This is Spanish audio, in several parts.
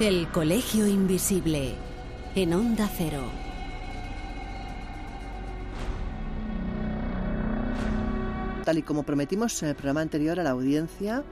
El Colegio Invisible, en Onda Cero. Tal y como prometimos en el programa anterior a la audiencia,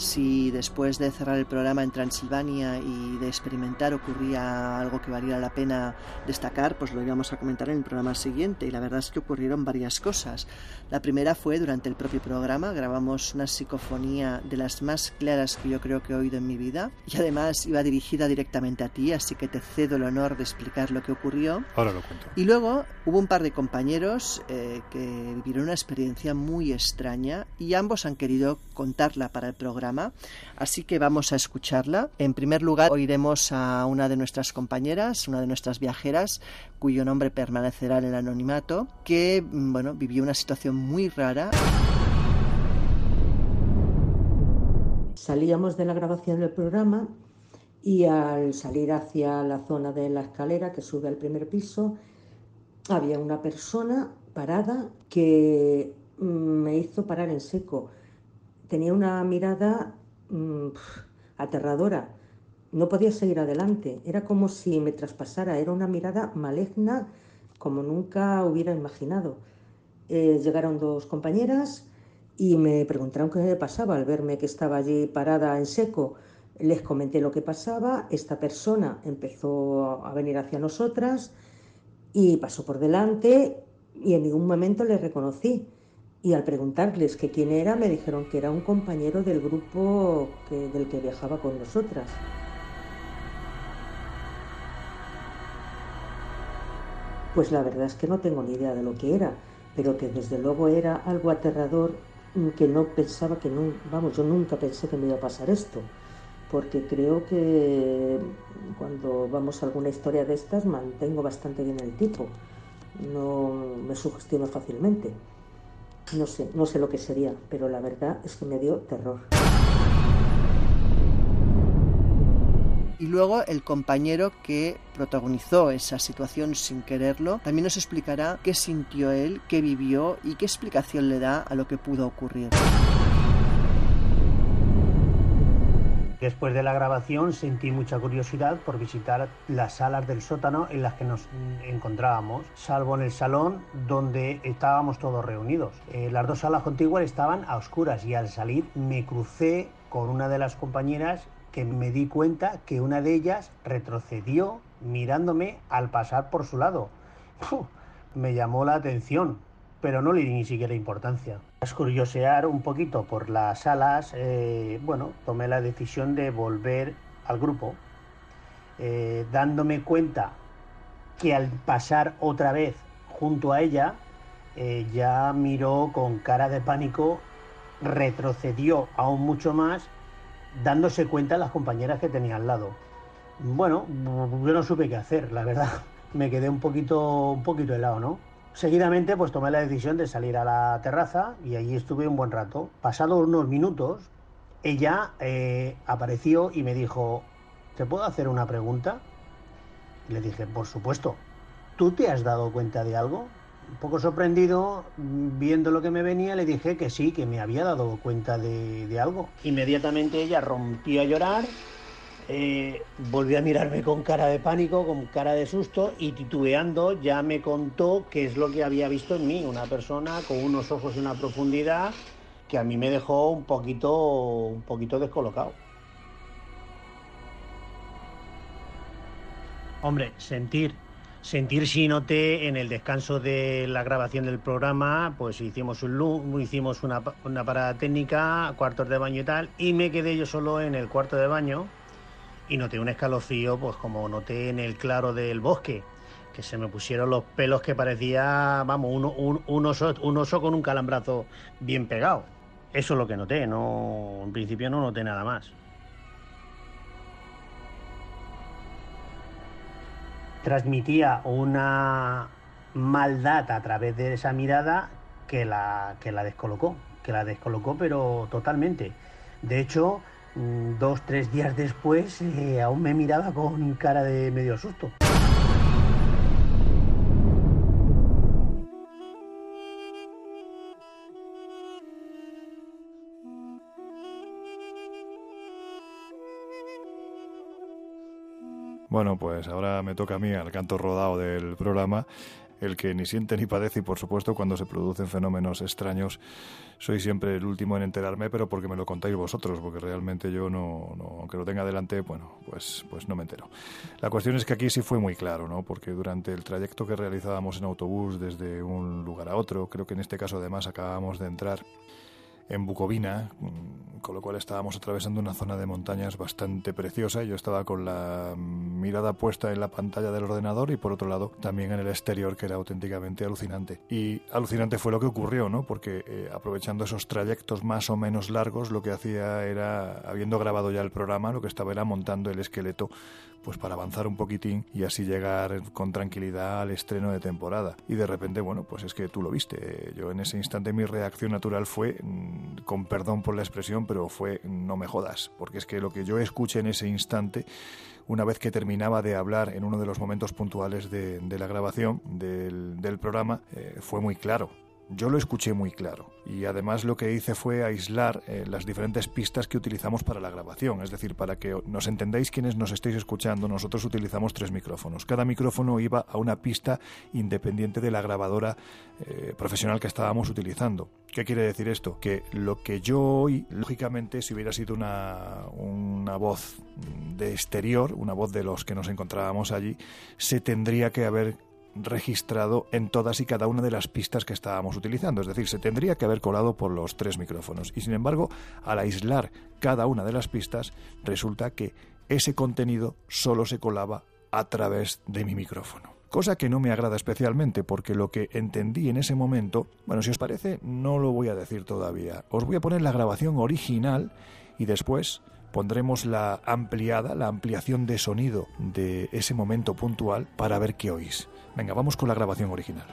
si después de cerrar el programa en Transilvania y de experimentar ocurría algo que valiera la pena destacar, pues lo íbamos a comentar en el programa siguiente. Y la verdad es que ocurrieron varias cosas. La primera fue durante el propio programa, grabamos una psicofonía de las más claras que yo creo que he oído en mi vida. Y además iba dirigida directamente a ti, así que te cedo el honor de explicar lo que ocurrió. Ahora lo cuento. Y luego hubo un par de compañeros eh, que vivieron una experiencia muy extraña y ambos han querido contarla para el programa así que vamos a escucharla. En primer lugar, oiremos a una de nuestras compañeras, una de nuestras viajeras, cuyo nombre permanecerá en el anonimato, que mm, bueno, vivió una situación muy rara. Salíamos de la grabación del programa y al salir hacia la zona de la escalera que sube al primer piso, había una persona parada que mm, me hizo parar en seco tenía una mirada mm, aterradora. No podía seguir adelante. Era como si me traspasara. Era una mirada maligna como nunca hubiera imaginado. Eh, llegaron dos compañeras y me preguntaron qué me pasaba al verme que estaba allí parada en seco. Les comenté lo que pasaba. Esta persona empezó a venir hacia nosotras y pasó por delante y en ningún momento le reconocí y al preguntarles que quién era me dijeron que era un compañero del grupo del que viajaba con nosotras. Pues la verdad es que no tengo ni idea de lo que era, pero que desde luego era algo aterrador mm, que no pensaba que vamos, yo nunca pensé que me iba a pasar esto, porque creo que cuando vamos a alguna historia de estas mantengo bastante bien el tipo, no me sugestiono fácilmente. No sé, no sé lo que sería, pero la verdad es que me dio terror. Y luego el compañero que protagonizó esa situación sin quererlo también nos explicará qué sintió él, qué vivió y qué explicación le da a lo que pudo ocurrir. Después de la grabación sentí mucha curiosidad por visitar las salas del sótano en las que nos encontrábamos, salvo en el salón donde estábamos todos reunidos. Eh, las dos salas contiguas estaban a oscuras y al salir me crucé con una de las compañeras que me di cuenta que una de ellas retrocedió mirándome al pasar por su lado. me llamó la atención pero no le di ni siquiera importancia. Tras curiosear un poquito por las salas, eh, bueno, tomé la decisión de volver al grupo, eh, dándome cuenta que al pasar otra vez junto a ella, eh, ya miró con cara de pánico, retrocedió aún mucho más, dándose cuenta las compañeras que tenía al lado. Bueno, yo no supe qué hacer, la verdad. Me quedé un poquito, un poquito helado, ¿no? Seguidamente pues tomé la decisión de salir a la terraza y allí estuve un buen rato. Pasados unos minutos, ella eh, apareció y me dijo, ¿te puedo hacer una pregunta? Le dije, por supuesto. ¿Tú te has dado cuenta de algo? Un poco sorprendido, viendo lo que me venía, le dije que sí, que me había dado cuenta de, de algo. Inmediatamente ella rompió a llorar eh, volvió a mirarme con cara de pánico, con cara de susto y titubeando ya me contó qué es lo que había visto en mí, una persona con unos ojos y una profundidad que a mí me dejó un poquito, un poquito descolocado. Hombre, sentir, sentir si noté en el descanso de la grabación del programa, pues hicimos un hicimos una, una parada técnica, cuartos de baño y tal, y me quedé yo solo en el cuarto de baño y noté un escalofrío, pues como noté en el claro del bosque, que se me pusieron los pelos que parecía, vamos, un, un, oso, un oso con un calambrazo bien pegado. Eso es lo que noté, no, en principio no noté nada más. Transmitía una maldad a través de esa mirada que la, que la descolocó, que la descolocó pero totalmente. De hecho, dos, tres días después, eh, aún me miraba con cara de medio susto. Bueno, pues ahora me toca a mí, al canto rodado del programa, el que ni siente ni padece y por supuesto cuando se producen fenómenos extraños soy siempre el último en enterarme, pero porque me lo contáis vosotros, porque realmente yo no, aunque lo tenga delante, bueno, pues, pues no me entero. La cuestión es que aquí sí fue muy claro, ¿no? Porque durante el trayecto que realizábamos en autobús desde un lugar a otro, creo que en este caso además acabábamos de entrar en Bucovina, mm, con lo cual estábamos atravesando una zona de montañas bastante preciosa. Yo estaba con la mirada puesta en la pantalla del ordenador y por otro lado también en el exterior, que era auténticamente alucinante. Y alucinante fue lo que ocurrió, ¿no? Porque eh, aprovechando esos trayectos más o menos largos, lo que hacía era, habiendo grabado ya el programa, lo que estaba era montando el esqueleto pues para avanzar un poquitín y así llegar con tranquilidad al estreno de temporada. Y de repente, bueno, pues es que tú lo viste. Yo en ese instante mi reacción natural fue, mm, con perdón por la expresión, pero fue no me jodas, porque es que lo que yo escuché en ese instante una vez que terminaba de hablar en uno de los momentos puntuales de, la grabación del, programa, eh, fue muy claro. Yo lo escuché muy claro y además lo que hice fue aislar eh, las diferentes pistas que utilizamos para la grabación. Es decir, para que nos entendáis quienes nos estéis escuchando, nosotros utilizamos tres micrófonos. Cada micrófono iba a una pista independiente de la grabadora eh, profesional que estábamos utilizando. ¿Qué quiere decir esto? Que lo que yo oí, lógicamente, si hubiera sido una, una voz de exterior, una voz de los que nos encontrábamos allí, se tendría que haber registrado en todas y cada una de las pistas que estábamos utilizando. Es decir, se tendría que haber colado por los tres micrófonos. Y sin embargo, al aislar cada una de las pistas, resulta que ese contenido solo se colaba a través de mi micrófono. Cosa que no me agrada especialmente porque lo que entendí en ese momento, bueno, si os parece, no lo voy a decir todavía. Os voy a poner la grabación original y después pondremos la ampliada, la ampliación de sonido de ese momento puntual para ver qué oís. Venga, vamos con la grabación original.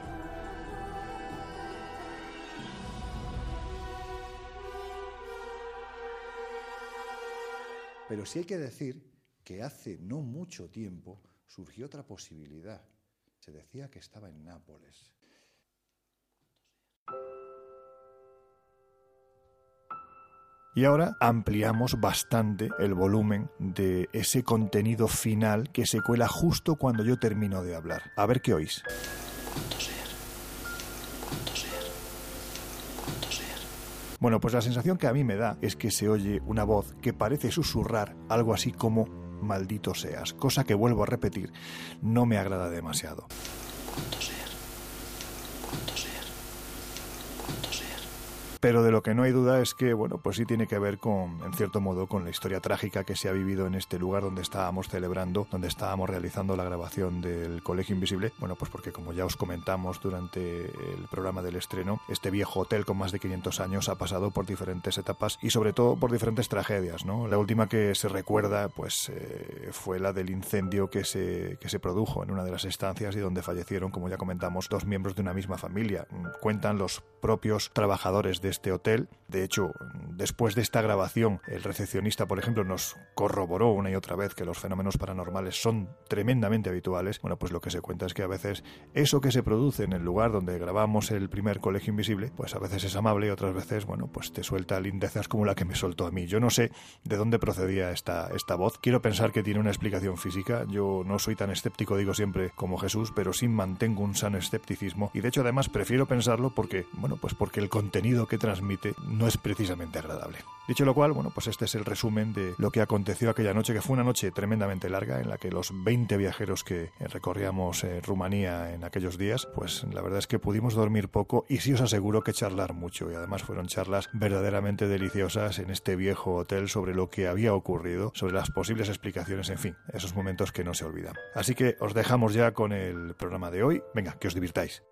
Pero sí hay que decir que hace no mucho tiempo surgió otra posibilidad. Se decía que estaba en Nápoles. Y ahora ampliamos bastante el volumen de ese contenido final que se cuela justo cuando yo termino de hablar. A ver qué oís. Bueno, pues la sensación que a mí me da es que se oye una voz que parece susurrar algo así como maldito seas, cosa que vuelvo a repetir, no me agrada demasiado. Pero de lo que no hay duda es que, bueno, pues sí tiene que ver con, en cierto modo, con la historia trágica que se ha vivido en este lugar donde estábamos celebrando, donde estábamos realizando la grabación del Colegio Invisible. Bueno, pues porque como ya os comentamos durante el programa del estreno, este viejo hotel con más de 500 años ha pasado por diferentes etapas y sobre todo por diferentes tragedias, ¿no? La última que se recuerda, pues, eh, fue la del incendio que se, que se produjo en una de las estancias y donde fallecieron, como ya comentamos, dos miembros de una misma familia. Cuentan los propios trabajadores de este hotel. De hecho, después de esta grabación, el recepcionista, por ejemplo, nos corroboró una y otra vez que los fenómenos paranormales son tremendamente habituales. Bueno, pues lo que se cuenta es que a veces eso que se produce en el lugar donde grabamos el primer Colegio Invisible, pues a veces es amable y otras veces, bueno, pues te suelta lindezas como la que me soltó a mí. Yo no sé de dónde procedía esta, esta voz. Quiero pensar que tiene una explicación física. Yo no soy tan escéptico, digo siempre, como Jesús, pero sí mantengo un sano escepticismo. Y de hecho, además, prefiero pensarlo porque, bueno, pues porque el contenido que transmite no es precisamente agradable. Dicho lo cual, bueno, pues este es el resumen de lo que aconteció aquella noche, que fue una noche tremendamente larga, en la que los 20 viajeros que recorríamos eh, Rumanía en aquellos días, pues la verdad es que pudimos dormir poco y sí os aseguro que charlar mucho. Y además fueron charlas verdaderamente deliciosas en este viejo hotel sobre lo que había ocurrido, sobre las posibles explicaciones, en fin, esos momentos que no se olvidan. Así que os dejamos ya con el programa de hoy. Venga, que os divirtáis.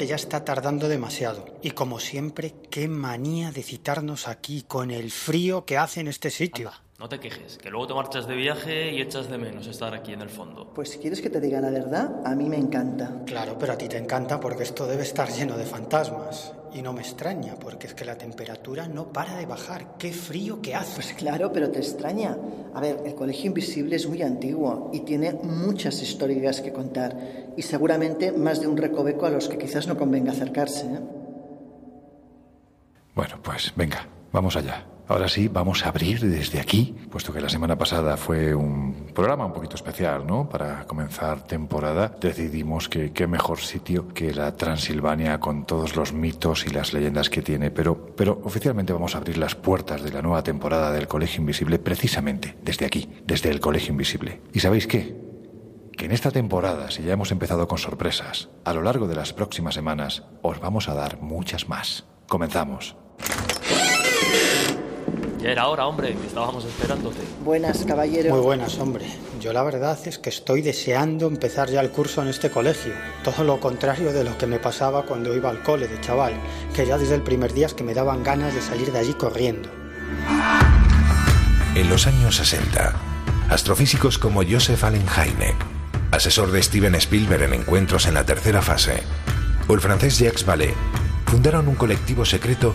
Que ya está tardando demasiado. Y como siempre, qué manía de citarnos aquí con el frío que hace en este sitio. No te quejes, que luego te marchas de viaje y echas de menos estar aquí en el fondo. Pues si quieres que te diga la verdad, a mí me encanta. Claro, pero a ti te encanta porque esto debe estar lleno de fantasmas. Y no me extraña, porque es que la temperatura no para de bajar. ¡Qué frío que hace! Pues claro, pero te extraña. A ver, el Colegio Invisible es muy antiguo y tiene muchas historias que contar. Y seguramente más de un recoveco a los que quizás no convenga acercarse. ¿eh? Bueno, pues venga, vamos allá. Ahora sí, vamos a abrir desde aquí, puesto que la semana pasada fue un programa un poquito especial, ¿no? Para comenzar temporada, decidimos que qué mejor sitio que la Transilvania con todos los mitos y las leyendas que tiene. Pero, pero oficialmente vamos a abrir las puertas de la nueva temporada del Colegio Invisible precisamente desde aquí, desde el Colegio Invisible. ¿Y sabéis qué? Que en esta temporada, si ya hemos empezado con sorpresas, a lo largo de las próximas semanas os vamos a dar muchas más. Comenzamos. Ya era hora, hombre, que estábamos esperándote. Buenas, caballero. Muy buenas, hombre. Yo la verdad es que estoy deseando empezar ya el curso en este colegio. Todo lo contrario de lo que me pasaba cuando iba al cole de chaval, que ya desde el primer día es que me daban ganas de salir de allí corriendo. En los años 60, astrofísicos como Joseph Allen Hynek, asesor de Steven Spielberg en encuentros en la tercera fase, o el francés Jacques Vallée, fundaron un colectivo secreto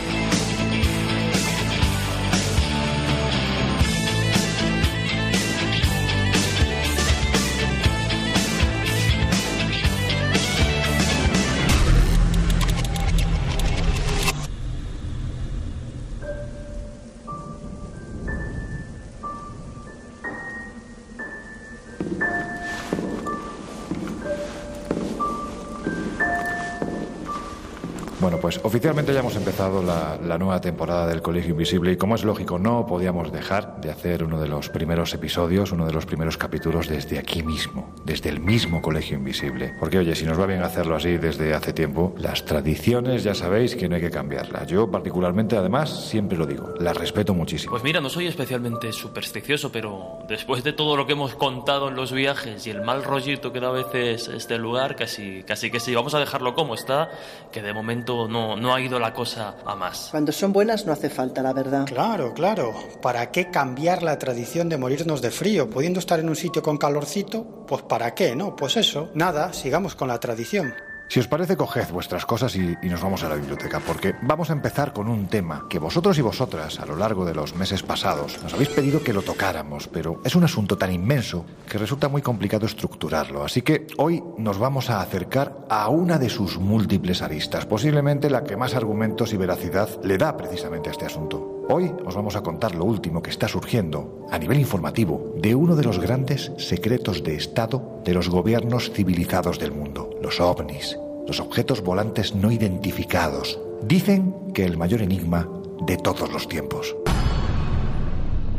Oficialmente ya hemos empezado la, la, nueva temporada del Colegio Invisible y como es lógico no podíamos dejar de hacer uno de los primeros episodios, uno de los primeros capítulos desde aquí mismo, desde el mismo Colegio Invisible. Porque oye, si nos va bien hacerlo así desde hace tiempo, las tradiciones ya sabéis que no hay que cambiarlas. Yo particularmente además siempre lo digo, las respeto muchísimo. Pues mira, no soy especialmente supersticioso, pero después de todo lo que hemos contado en los viajes y el mal rollito que da a veces este lugar, casi, casi que sí, vamos a dejarlo como está, que de momento no, no ha ido la cosa a más. Cuando son buenas no hace falta, la verdad. Claro, claro. ¿Para qué cambiar la tradición de morirnos de frío? Pudiendo estar en un sitio con calorcito, pues ¿para qué, no? Pues eso, nada, sigamos con la tradición. Si os parece, coged vuestras cosas y, y, nos vamos a la biblioteca, porque vamos a empezar con un tema que vosotros y vosotras, a lo largo de los meses pasados, nos habéis pedido que lo tocáramos, pero es un asunto tan inmenso que resulta muy complicado estructurarlo. Así que hoy nos vamos a acercar a una de sus múltiples aristas, posiblemente la que más argumentos y veracidad le da precisamente a este asunto. Hoy os vamos a contar lo último que está surgiendo, a nivel informativo, de uno de los grandes secretos de Estado de los gobiernos civilizados del mundo, los ovnis, los objetos volantes no identificados. Dicen que el mayor enigma de todos los tiempos.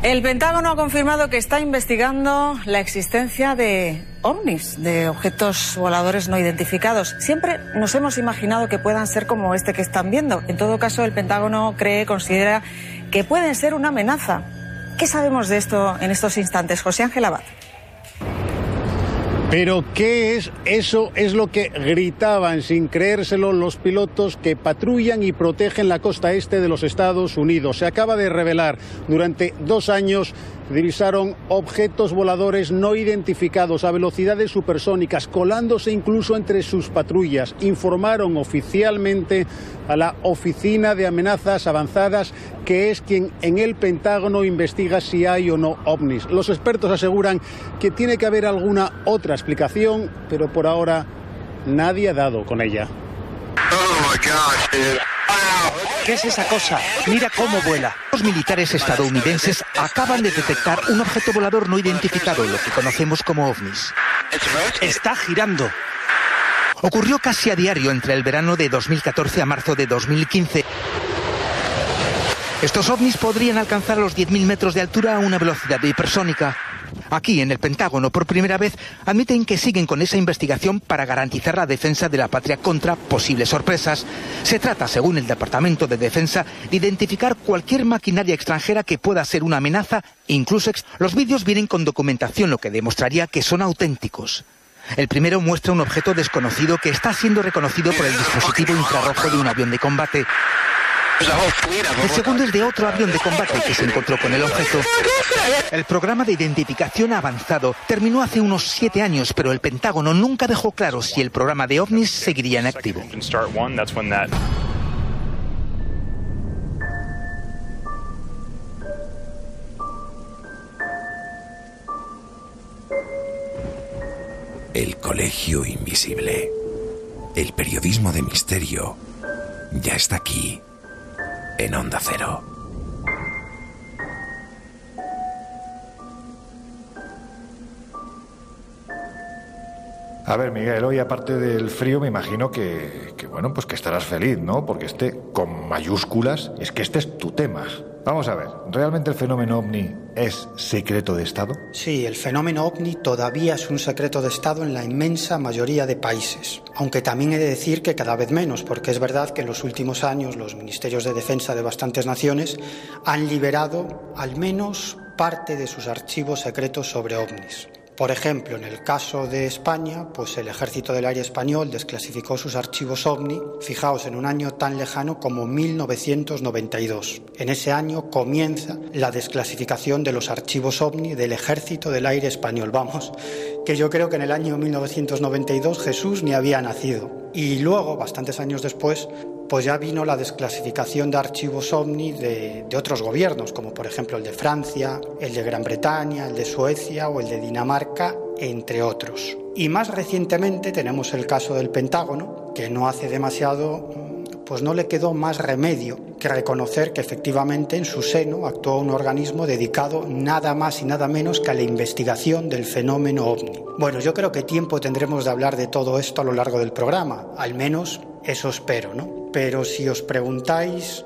El Pentágono ha confirmado que está investigando la existencia de ovnis, de objetos voladores no identificados. Siempre nos hemos imaginado que puedan ser como este que están viendo. En todo caso, el Pentágono cree, considera que pueden ser una amenaza. ¿Qué sabemos de esto en estos instantes? José Ángel Abad. Pero ¿qué es eso? Es lo que gritaban sin creérselo los pilotos que patrullan y protegen la costa este de los Estados Unidos. Se acaba de revelar durante dos años divisaron objetos voladores no identificados a velocidades supersónicas, colándose incluso entre sus patrullas. Informaron oficialmente a la Oficina de Amenazas Avanzadas, que es quien en el Pentágono investiga si hay o no ovnis. Los expertos aseguran que tiene que haber alguna otra explicación, pero por ahora nadie ha dado con ella. Oh my. ¿Qué es esa cosa? Mira cómo vuela. Los militares estadounidenses acaban de detectar un objeto volador no identificado, lo que conocemos como ovnis. Está girando. Ocurrió casi a diario entre el verano de 2014 a marzo de 2015. Estos ovnis podrían alcanzar los 10.000 metros de altura a una velocidad hipersónica. Aquí, en el Pentágono, por primera vez, admiten que siguen con esa investigación para garantizar la defensa de la patria contra posibles sorpresas. Se trata, según el Departamento de Defensa, de identificar cualquier maquinaria extranjera que pueda ser una amenaza, incluso los vídeos vienen con documentación, lo que demostraría que son auténticos. El primero muestra un objeto desconocido que está siendo reconocido por el dispositivo infrarrojo de un avión de combate. El segundo es de otro avión de combate que se encontró con el objeto. El programa de identificación avanzado terminó hace unos siete años, pero el Pentágono nunca dejó claro si el programa de ovnis seguiría en activo. El Colegio Invisible. El periodismo de misterio ya está aquí en Onda Cero. A ver, Miguel, hoy aparte del frío me imagino que, que, bueno, pues que estarás feliz, ¿no? Porque este con mayúsculas, es que este es tu tema. Vamos a ver, ¿realmente el fenómeno ovni es secreto de Estado? Sí, el fenómeno ovni todavía es un secreto de Estado en la inmensa mayoría de países, aunque también he de decir que cada vez menos, porque es verdad que en los últimos años los ministerios de defensa de bastantes naciones han liberado al menos parte de sus archivos secretos sobre ovnis. Por ejemplo, en el caso de España, pues el Ejército del Aire Español desclasificó sus archivos OVNI, fijaos, en un año tan lejano como 1992. En ese año comienza la desclasificación de los archivos OVNI del Ejército del Aire Español. Vamos, que yo creo que en el año 1992 Jesús ni había nacido. Y luego, bastantes años después, pues ya vino la desclasificación de archivos OVNI de, de, otros gobiernos, como por ejemplo el de Francia, el de Gran Bretaña, el de Suecia o el de Dinamarca, entre otros. Y más recientemente tenemos el caso del Pentágono, que no hace demasiado, pues no le quedó más remedio que reconocer que efectivamente en su seno actuó un organismo dedicado nada más y nada menos que a la investigación del fenómeno ovni. Bueno, yo creo que tiempo tendremos de hablar de todo esto a lo largo del programa, al menos eso espero, ¿no? Pero si os preguntáis,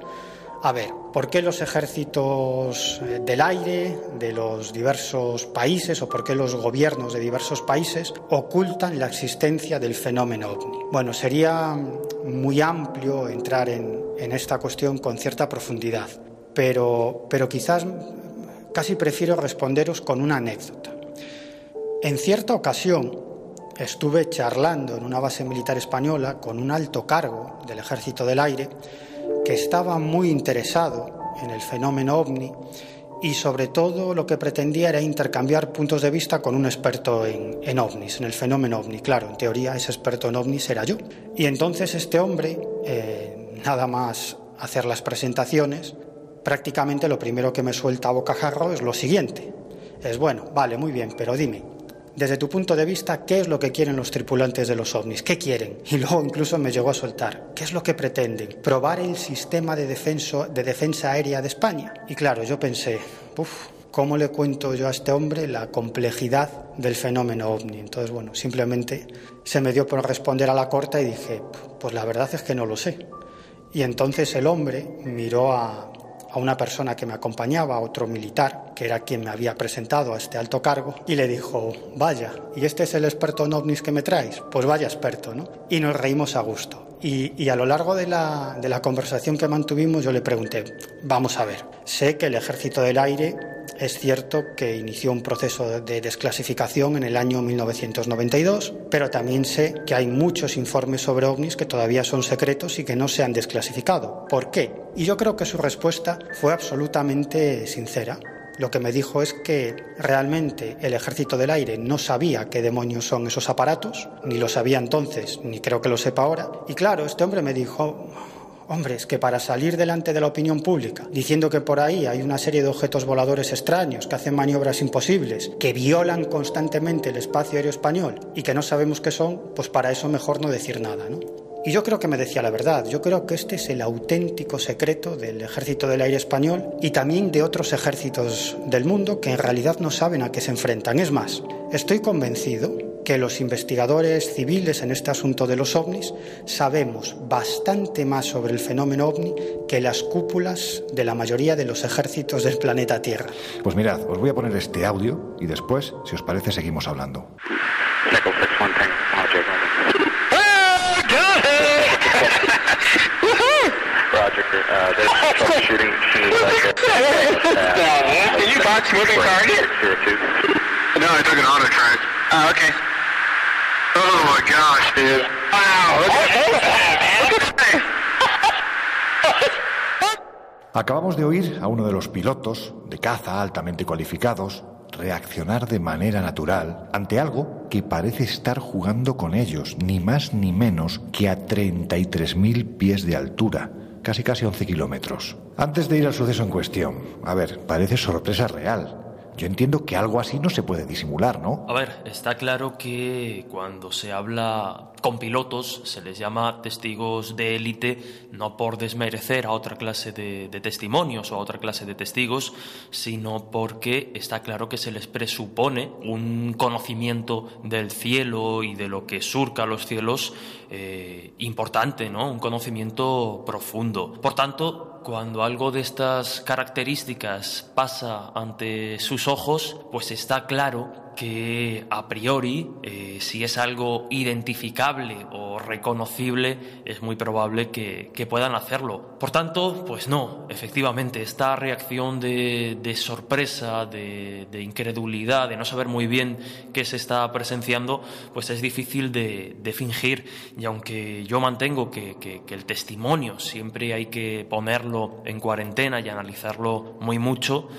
a ver, ¿por qué los ejércitos eh, del aire de los diversos países o por qué los gobiernos de diversos países ocultan la existencia del fenómeno ovni? Bueno, sería muy amplio entrar en, esta cuestión con cierta profundidad, pero, pero quizás casi prefiero responderos con una anécdota. En cierta ocasión, estuve charlando en una base militar española con un alto cargo del Ejército del Aire que estaba muy interesado en el fenómeno ovni y sobre todo lo que pretendía era intercambiar puntos de vista con un experto en, en, ovnis, en el fenómeno ovni. Claro, en teoría ese experto en ovnis era yo. Y entonces este hombre, eh, nada más hacer las presentaciones, prácticamente lo primero que me suelta a bocajarro es lo siguiente. Es bueno, vale, muy bien, pero dime, desde tu punto de vista, ¿qué es lo que quieren los tripulantes de los ovnis? ¿Qué quieren? Y luego incluso me llegó a soltar. ¿Qué es lo que pretenden? Probar el sistema de, defensa aérea de España. Y claro, yo pensé, uff, ¿cómo le cuento yo a este hombre la complejidad del fenómeno ovni? Entonces, bueno, simplemente se me dio por responder a la corta y dije, pues la verdad es que no lo sé. Y entonces el hombre miró a, a una persona que me acompañaba, otro militar, que era quien me había presentado a este alto cargo, y le dijo, vaya, ¿y este es el experto en ovnis que me traes? Pues vaya experto, ¿no? Y nos reímos a gusto. Y, a lo largo de la, de la conversación que mantuvimos yo le pregunté, vamos a ver, sé que el ejército del aire es cierto que inició un proceso de desclasificación en el año 1992, pero también sé que hay muchos informes sobre ovnis que todavía son secretos y que no se han desclasificado. ¿Por qué? Y yo creo que su respuesta fue absolutamente sincera. Lo que me dijo es que realmente el ejército del aire no sabía qué demonios son esos aparatos, ni lo sabía entonces, ni creo que lo sepa ahora. Y claro, este hombre me dijo, Hombre, es que para salir delante de la opinión pública, diciendo que por ahí hay una serie de objetos voladores extraños que hacen maniobras imposibles, que violan constantemente el espacio aéreo español y que no sabemos qué son, pues para eso mejor no decir nada, ¿no? Y yo creo que me decía la verdad. Yo creo que este es el auténtico secreto del ejército del aire español y también de otros ejércitos del mundo que en realidad no saben a qué se enfrentan. Es más, estoy convencido que los investigadores civiles en este asunto de los ovnis sabemos bastante más sobre el fenómeno ovni que las cúpulas de la mayoría de los ejércitos del planeta Tierra. Pues mirad, os voy a poner este audio y después, si os parece, seguimos hablando. Acabamos de oír a uno de los pilotos de caza altamente cualificados reaccionar de manera natural ante algo que parece estar jugando con ellos, ni más ni menos que a 33.000 pies de altura, casi casi 11 kilómetros. Antes de ir al suceso en cuestión, a ver, parece sorpresa real. Yo entiendo que algo así no se puede disimular, ¿no? A ver, está claro que cuando se habla con pilotos se les llama testigos de élite no por desmerecer a otra clase de, testimonios o a otra clase de testigos, sino porque está claro que se les presupone un conocimiento del cielo y de lo que surca los cielos eh, importante, ¿no? Un conocimiento profundo. Por tanto, cuando algo de estas características pasa ante sus ojos, pues está claro que a priori, eh, si es algo identificable o reconocible, es muy probable que, puedan hacerlo. Por tanto, pues no, efectivamente, esta reacción de, sorpresa, de, incredulidad, de no saber muy bien qué se está presenciando, pues es difícil de, fingir. Y aunque yo mantengo que el testimonio siempre hay que ponerlo en cuarentena y analizarlo muy mucho,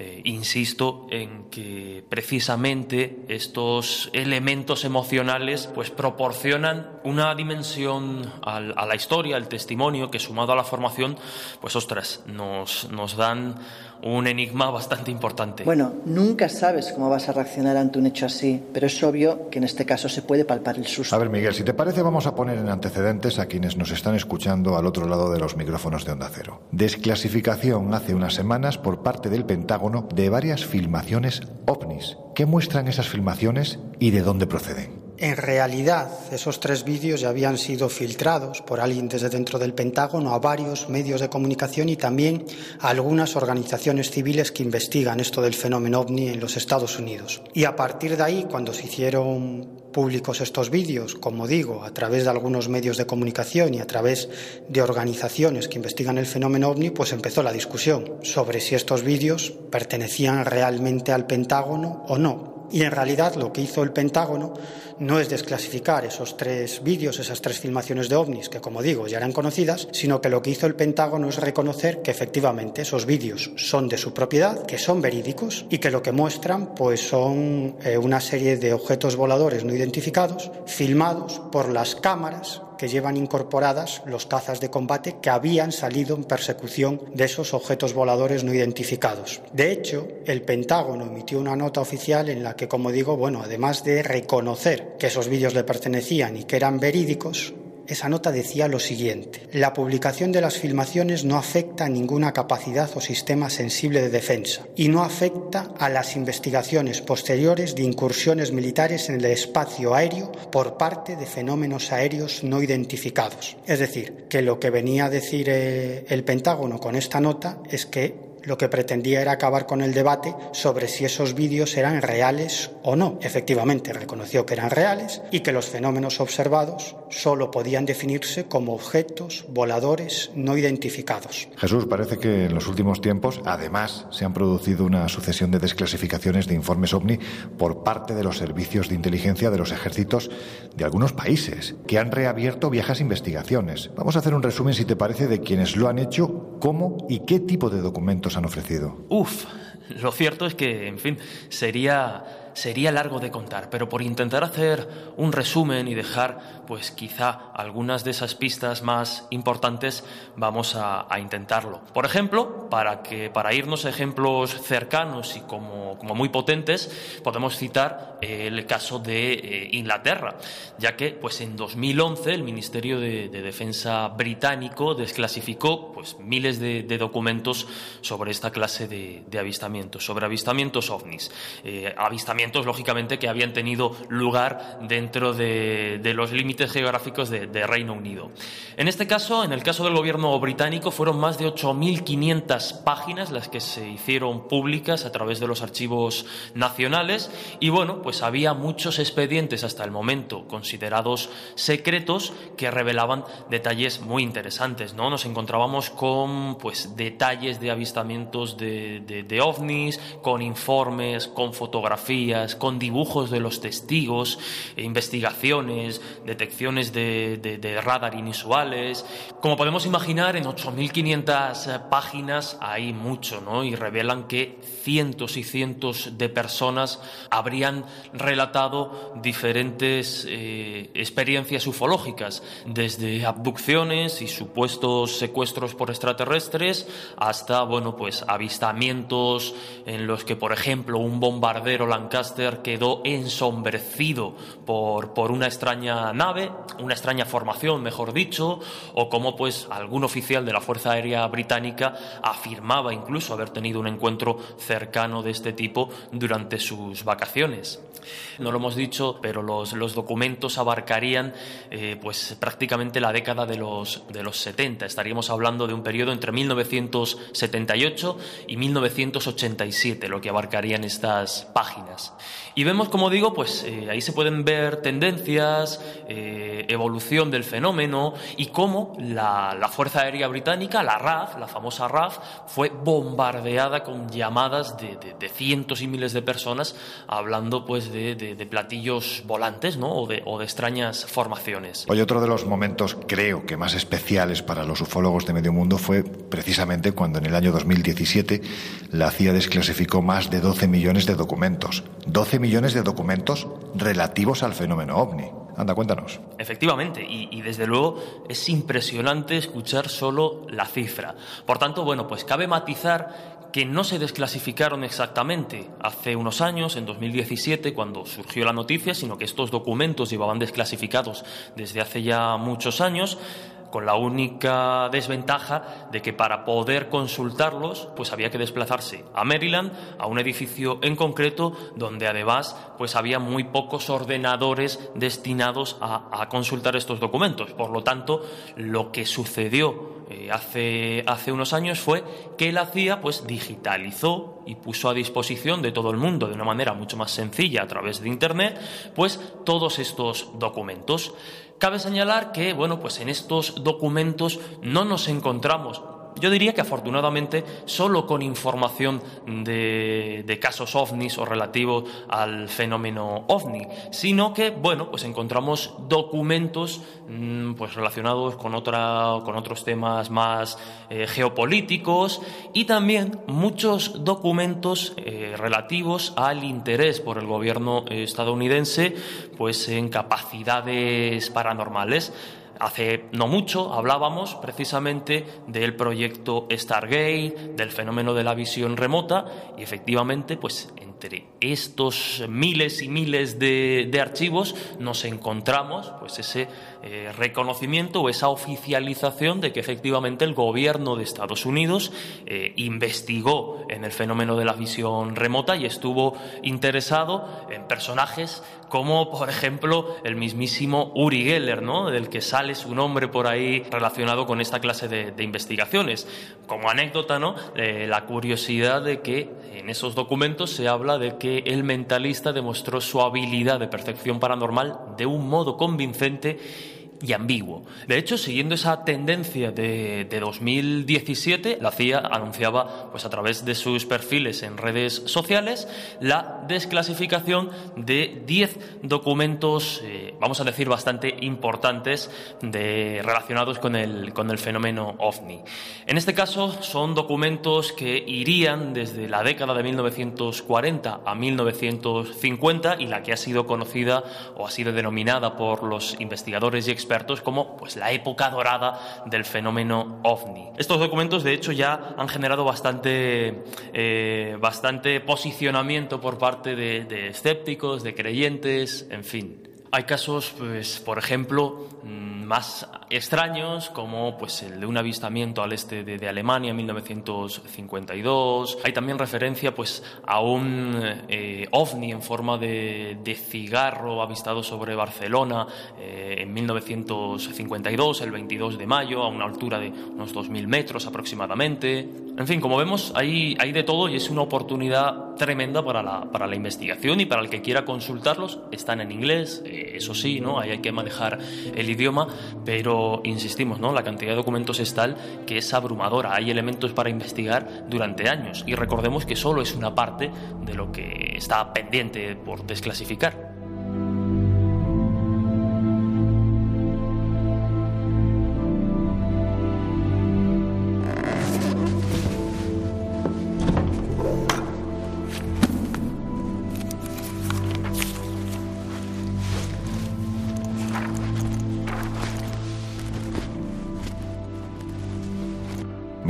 eh, insisto en que precisamente estos elementos emocionales pues proporcionan una dimensión a la historia, al testimonio, que sumado a la formación, pues ostras, nos, nos dan un enigma bastante importante. Bueno, nunca sabes cómo vas a reaccionar ante un hecho así, pero es obvio que en este caso se puede palpar el susto. A ver, Miguel, si te parece, vamos a poner en antecedentes a quienes nos están escuchando al otro lado de los micrófonos de Onda Cero. Desclasificación hace unas semanas por parte del Pentágono de varias filmaciones ovnis. ¿Qué muestran esas filmaciones y de dónde proceden? En realidad, esos tres vídeos ya habían sido filtrados por alguien desde dentro del Pentágono a varios medios de comunicación y también a algunas organizaciones civiles que investigan esto del fenómeno ovni en los Estados Unidos. Y a partir de ahí, cuando se hicieron públicos estos vídeos, como digo, a través de algunos medios de comunicación y a través de organizaciones que investigan el fenómeno ovni, pues empezó la discusión sobre si estos vídeos pertenecían realmente al Pentágono o no. Y en realidad lo que hizo el Pentágono no es desclasificar esos tres vídeos, esas tres filmaciones de ovnis, que como digo ya eran conocidas, sino que lo que hizo el Pentágono es reconocer que efectivamente esos vídeos son de su propiedad, que son verídicos y que lo que muestran pues son eh, una serie de objetos voladores no identificados filmados por las cámaras que llevan incorporadas los cazas de combate que habían salido en persecución de esos objetos voladores no identificados. De hecho, el Pentágono emitió una nota oficial en la que, como digo, bueno, además de reconocer que esos vídeos le pertenecían y que eran verídicos, esa nota decía lo siguiente. La publicación de las filmaciones no afecta a ninguna capacidad o sistema sensible de defensa y no afecta a las investigaciones posteriores de incursiones militares en el espacio aéreo por parte de fenómenos aéreos no identificados. Es decir, que lo que venía a decir eh, el Pentágono con esta nota es que lo que pretendía era acabar con el debate sobre si esos vídeos eran reales o no. Efectivamente, reconoció que eran reales y que los fenómenos observados solo podían definirse como objetos voladores no identificados. Jesús, parece que en los últimos tiempos, además, se han producido una sucesión de desclasificaciones de informes ovni por parte de los servicios de inteligencia de los ejércitos de algunos países, que han reabierto viejas investigaciones. Vamos a hacer un resumen, si te parece, de quienes lo han hecho, cómo y qué tipo de documentos han ofrecido. Uf, lo cierto es que, en fin, sería sería largo de contar, pero por intentar hacer un resumen y dejar, pues quizá algunas de esas pistas más importantes, vamos a, intentarlo. Por ejemplo, para que para irnos a ejemplos cercanos y como, como muy potentes, podemos citar el caso de eh, Inglaterra, ya que, pues en 2011 el Ministerio de, Defensa británico desclasificó, pues miles de, documentos sobre esta clase de, avistamientos, sobre avistamientos ovnis, eh, avistamientos lógicamente que habían tenido lugar dentro de, los límites geográficos de, Reino Unido. En este caso, en el caso del gobierno británico, fueron más de 8.500 páginas las que se hicieron públicas a través de los archivos nacionales y bueno, pues había muchos expedientes hasta el momento considerados secretos que revelaban detalles muy interesantes, ¿no? Nos encontrábamos con pues detalles de avistamientos de, de ovnis, con informes, con fotografías, con dibujos de los testigos, e investigaciones, detecciones de, radar inusuales. Como podemos imaginar, en 8.500 eh, páginas hay mucho, ¿no? Y revelan que cientos y cientos de personas habrían relatado diferentes eh, experiencias ufológicas, desde abducciones y supuestos secuestros por extraterrestres hasta, bueno, pues avistamientos en los que, por ejemplo, un bombardero Lancaster quedó ensombrecido por, por una extraña nave, una extraña formación, mejor dicho, o como pues algún oficial de la Fuerza Aérea Británica afirmaba incluso haber tenido un encuentro cercano de este tipo durante sus vacaciones. No lo hemos dicho, pero los, documentos abarcarían eh, pues prácticamente la década de los, de los 70. Estaríamos hablando de un periodo entre 1978 y 1987, lo que abarcarían estas páginas. Y vemos, como digo, pues eh, ahí se pueden ver tendencias, eh, evolución del fenómeno y cómo la, Fuerza Aérea Británica, la RAF, la famosa RAF, fue bombardeada con llamadas de, cientos y miles de personas hablando pues de, platillos volantes ¿no? o, de, o de extrañas formaciones. Hoy otro de los momentos creo que más especiales para los ufólogos de medio mundo fue precisamente cuando en el año 2017 la CIA desclasificó más de 12 millones de documentos. 12 millones de documentos relativos al fenómeno ovni. Anda, cuéntanos. Efectivamente, y, desde luego es impresionante escuchar solo la cifra. Por tanto, bueno, pues cabe matizar que no se desclasificaron exactamente hace unos años, en 2017, cuando surgió la noticia, sino que estos documentos llevaban desclasificados desde hace ya muchos años con la única desventaja de que para poder consultarlos pues había que desplazarse a Maryland, a un edificio en concreto donde además pues había muy pocos ordenadores destinados a, consultar estos documentos. Por lo tanto, lo que sucedió eh, hace, hace unos años fue que la CIA pues digitalizó y puso a disposición de todo el mundo de una manera mucho más sencilla a través de Internet pues todos estos documentos. Cabe señalar que, bueno, pues en estos documentos no nos encontramos yo diría que afortunadamente solo con información de, casos ovnis o relativos al fenómeno ovni, sino que, bueno, pues encontramos documentos mm, pues relacionados con, otra, con otros temas más eh, geopolíticos y también muchos documentos eh, relativos al interés por el gobierno estadounidense pues en capacidades paranormales. Hace no mucho hablábamos precisamente del proyecto Stargate, del fenómeno de la visión remota y efectivamente pues entre estos miles y miles de, archivos nos encontramos pues ese eh, reconocimiento o esa oficialización de que efectivamente el gobierno de Estados Unidos eh, investigó en el fenómeno de la visión remota y estuvo interesado en personajes como por ejemplo el mismísimo Uri Geller, ¿no? del que sale su nombre por ahí relacionado con esta clase de, investigaciones. Como anécdota, ¿no? Eh, la curiosidad de que en esos documentos se habla de que el mentalista demostró su habilidad de percepción paranormal de un modo convincente y ambiguo. De hecho, siguiendo esa tendencia de, 2017, la CIA anunciaba pues, a través de sus perfiles en redes sociales la desclasificación de 10 documentos, eh, vamos a decir, bastante importantes de, relacionados con el, con el fenómeno ovni. En este caso, son documentos que irían desde la década de 1940 a 1950 y la que ha sido conocida o ha sido denominada por los investigadores y expertos como pues, la época dorada del fenómeno ovni. Estos documentos, de hecho, ya han generado bastante, eh, bastante posicionamiento por parte de, de escépticos, de creyentes, en fin. Hay casos, pues, por ejemplo, mm, más extraños, como pues, el de un avistamiento al este de, Alemania en 1952. Hay también referencia pues, a un eh, ovni en forma de, cigarro avistado sobre Barcelona eh, en 1952, el 22 de mayo, a una altura de unos 2.000 metros aproximadamente. En fin, como vemos, hay, hay de todo y es una oportunidad tremenda para la, para la investigación y para el que quiera consultarlos. Están en inglés. Eh, eso sí, ¿no? Hay que manejar el idioma, pero insistimos, ¿no? La cantidad de documentos es tal que es abrumadora. Hay elementos para investigar durante años y recordemos que solo es una parte de lo que está pendiente por desclasificar.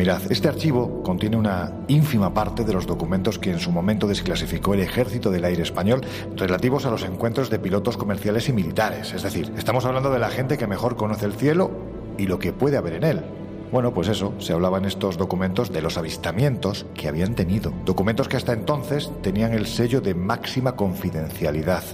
Este archivo contiene una ínfima parte de los documentos que en su momento desclasificó el Ejército del Aire Español relativos a los encuentros de pilotos comerciales y militares. Es decir, estamos hablando de la gente que mejor conoce el cielo y lo que puede haber en él. Bueno, pues eso, se hablaba en estos documentos de los avistamientos que habían tenido. Documentos que hasta entonces tenían el sello de máxima confidencialidad,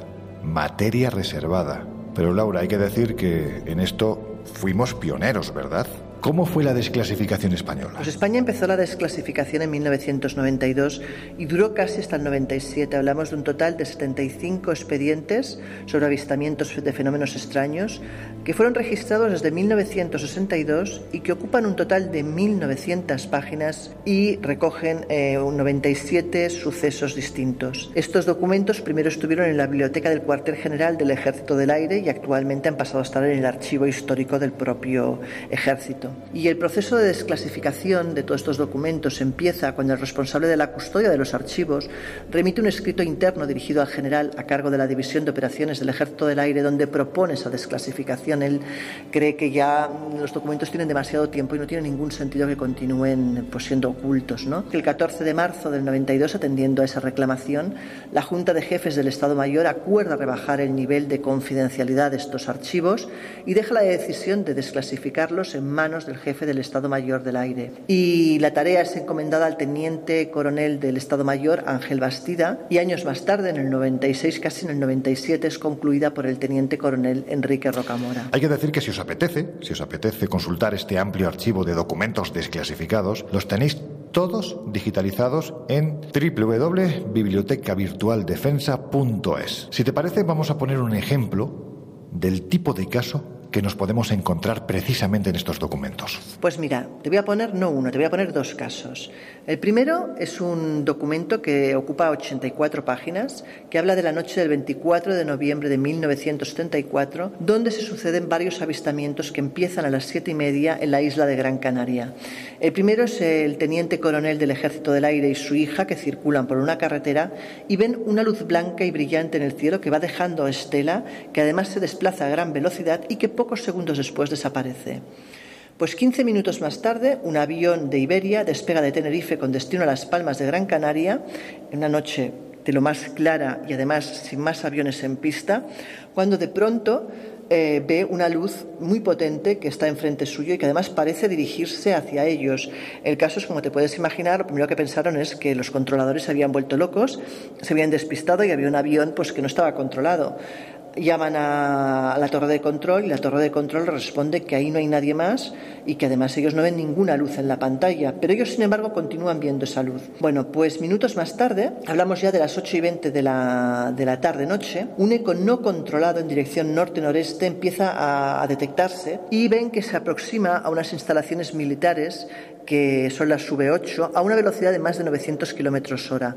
materia reservada. Pero Laura, hay que decir que en esto fuimos pioneros, ¿verdad? ¿Cómo fue la desclasificación española? Pues España empezó la desclasificación en 1992 y duró casi hasta el 97. Hablamos de un total de 75 expedientes sobre avistamientos de fenómenos extraños que fueron registrados desde 1962 y que ocupan un total de 1.900 páginas y recogen 97 eh, sucesos distintos. Estos documentos primero estuvieron en la biblioteca del cuartel general del Ejército del Aire y actualmente han pasado a estar en el archivo histórico del propio ejército. Y el proceso de desclasificación de todos estos documentos empieza cuando el responsable de la custodia de los archivos remite un escrito interno dirigido al general a cargo de la División de Operaciones del Ejército del Aire donde propone esa desclasificación. Él cree que ya los documentos tienen demasiado tiempo y no tiene ningún sentido que continúen pues, siendo ocultos. ¿no? El 14 de marzo del 92, atendiendo a esa reclamación, la Junta de Jefes del Estado Mayor acuerda rebajar el nivel de confidencialidad de estos archivos y deja la decisión de desclasificarlos en manos del jefe del Estado Mayor del Aire. Y la tarea es encomendada al teniente coronel del Estado Mayor, Ángel Bastida, y años más tarde, en el 96, casi en el 97, es concluida por el teniente coronel Enrique Rocamora. Hay que decir que si os apetece, si os apetece consultar este amplio archivo de documentos desclasificados, los tenéis todos digitalizados en www.bibliotecavirtualdefensa.es. Si te parece, vamos a poner un ejemplo del tipo de caso que nos podemos encontrar precisamente en estos documentos? Pues mira, te voy a poner no uno, te voy a poner dos casos. El primero es un documento que ocupa 84 páginas, que habla de la noche del 24 de noviembre de 1974, donde se suceden varios avistamientos que empiezan a las siete y media en la isla de Gran Canaria. El primero es el teniente coronel del Ejército del Aire y su hija que circulan por una carretera y ven una luz blanca y brillante en el cielo que va dejando estela, que además se desplaza a gran velocidad y que pocos segundos después desaparece. Pues 15 minutos más tarde, un avión de Iberia despega de Tenerife con destino a Las Palmas de Gran Canaria, en una noche de lo más clara y además sin más aviones en pista, cuando de pronto eh, ve una luz muy potente que está enfrente suyo y que además parece dirigirse hacia ellos. El caso es, como te puedes imaginar, lo primero que pensaron es que los controladores se habían vuelto locos, se habían despistado y había un avión pues, que no estaba controlado. Llaman a la torre de control y la torre de control responde que ahí no hay nadie más y que además ellos no ven ninguna luz en la pantalla, pero ellos sin embargo continúan viendo esa luz. Bueno, pues minutos más tarde, hablamos ya de las 8 y 20 de la, de la tarde-noche, un eco no controlado en dirección norte-noreste empieza a, a detectarse y ven que se aproxima a unas instalaciones militares que son las V8 a una velocidad de más de 900 kilómetros hora.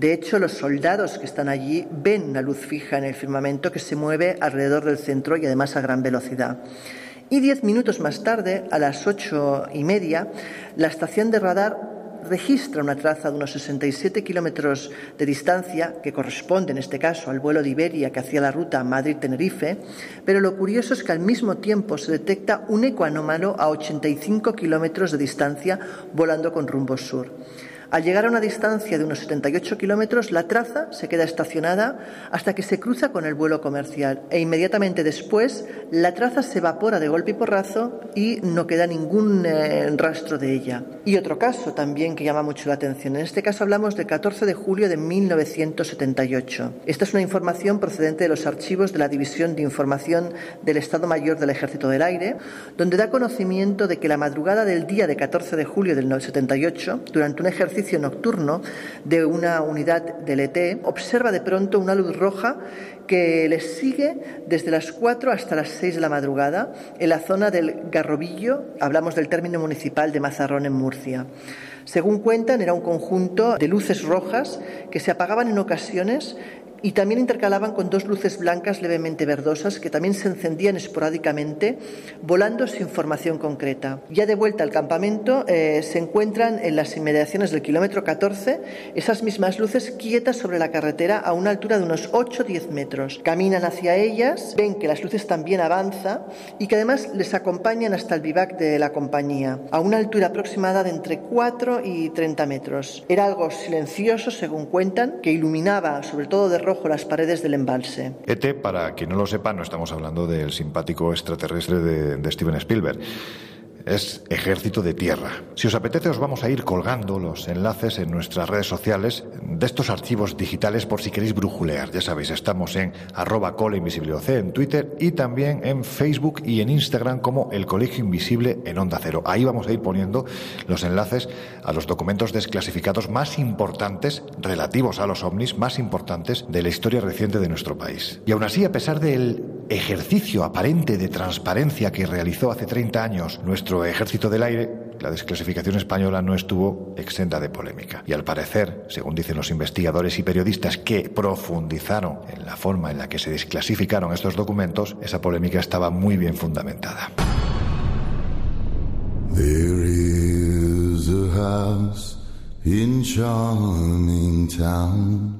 De hecho, los soldados que están allí ven una luz fija en el firmamento que se mueve alrededor del centro y además a gran velocidad. Y diez minutos más tarde, a las ocho y media, la estación de radar registra una traza de unos 67 kilómetros de distancia, que corresponde en este caso al vuelo de Iberia que hacía la ruta Madrid-Tenerife, pero lo curioso es que al mismo tiempo se detecta un eco anómalo a 85 kilómetros de distancia volando con rumbo sur. Al llegar a una distancia de unos 78 kilómetros, la traza se queda estacionada hasta que se cruza con el vuelo comercial e inmediatamente después la traza se evapora de golpe y porrazo y no queda ningún eh, rastro de ella. Y otro caso también que llama mucho la atención. En este caso hablamos del 14 de julio de 1978. Esta es una información procedente de los archivos de la División de Información del Estado Mayor del Ejército del Aire, donde da conocimiento de que la madrugada del día de 14 de julio del 78, durante un ejercicio nocturno de una unidad del ET, observa de pronto una luz roja que les sigue desde las 4 hasta las 6 de la madrugada en la zona del Garrobillo, hablamos del término municipal de Mazarrón en Murcia. Según cuentan, era un conjunto de luces rojas que se apagaban en ocasiones y también intercalaban con dos luces blancas levemente verdosas que también se encendían esporádicamente, volando sin formación concreta. Ya de vuelta al campamento eh, se encuentran en las inmediaciones del kilómetro 14 esas mismas luces quietas sobre la carretera a una altura de unos 8-10 metros. Caminan hacia ellas, ven que las luces también avanzan y que además les acompañan hasta el vivac de la compañía, a una altura aproximada de entre 4 y 30 metros. Era algo silencioso, según cuentan, que iluminaba sobre todo de las paredes del embalse. ET, para quien no lo sepa, no estamos hablando del simpático extraterrestre de, de Steven Spielberg es Ejército de Tierra. Si os apetece os vamos a ir colgando los enlaces en nuestras redes sociales de estos archivos digitales por si queréis brujulear. Ya sabéis, estamos en arroba en Twitter y también en Facebook y en Instagram como El Colegio Invisible en Onda Cero. Ahí vamos a ir poniendo los enlaces a los documentos desclasificados más importantes relativos a los ovnis más importantes de la historia reciente de nuestro país. Y aún así, a pesar del ejercicio aparente de transparencia que realizó hace 30 años nuestro Ejército del Aire, la desclasificación española no estuvo exenta de polémica. Y al parecer, según dicen los investigadores y periodistas que profundizaron en la forma en la que se desclasificaron estos documentos, esa polémica estaba muy bien fundamentada. There is a house in town.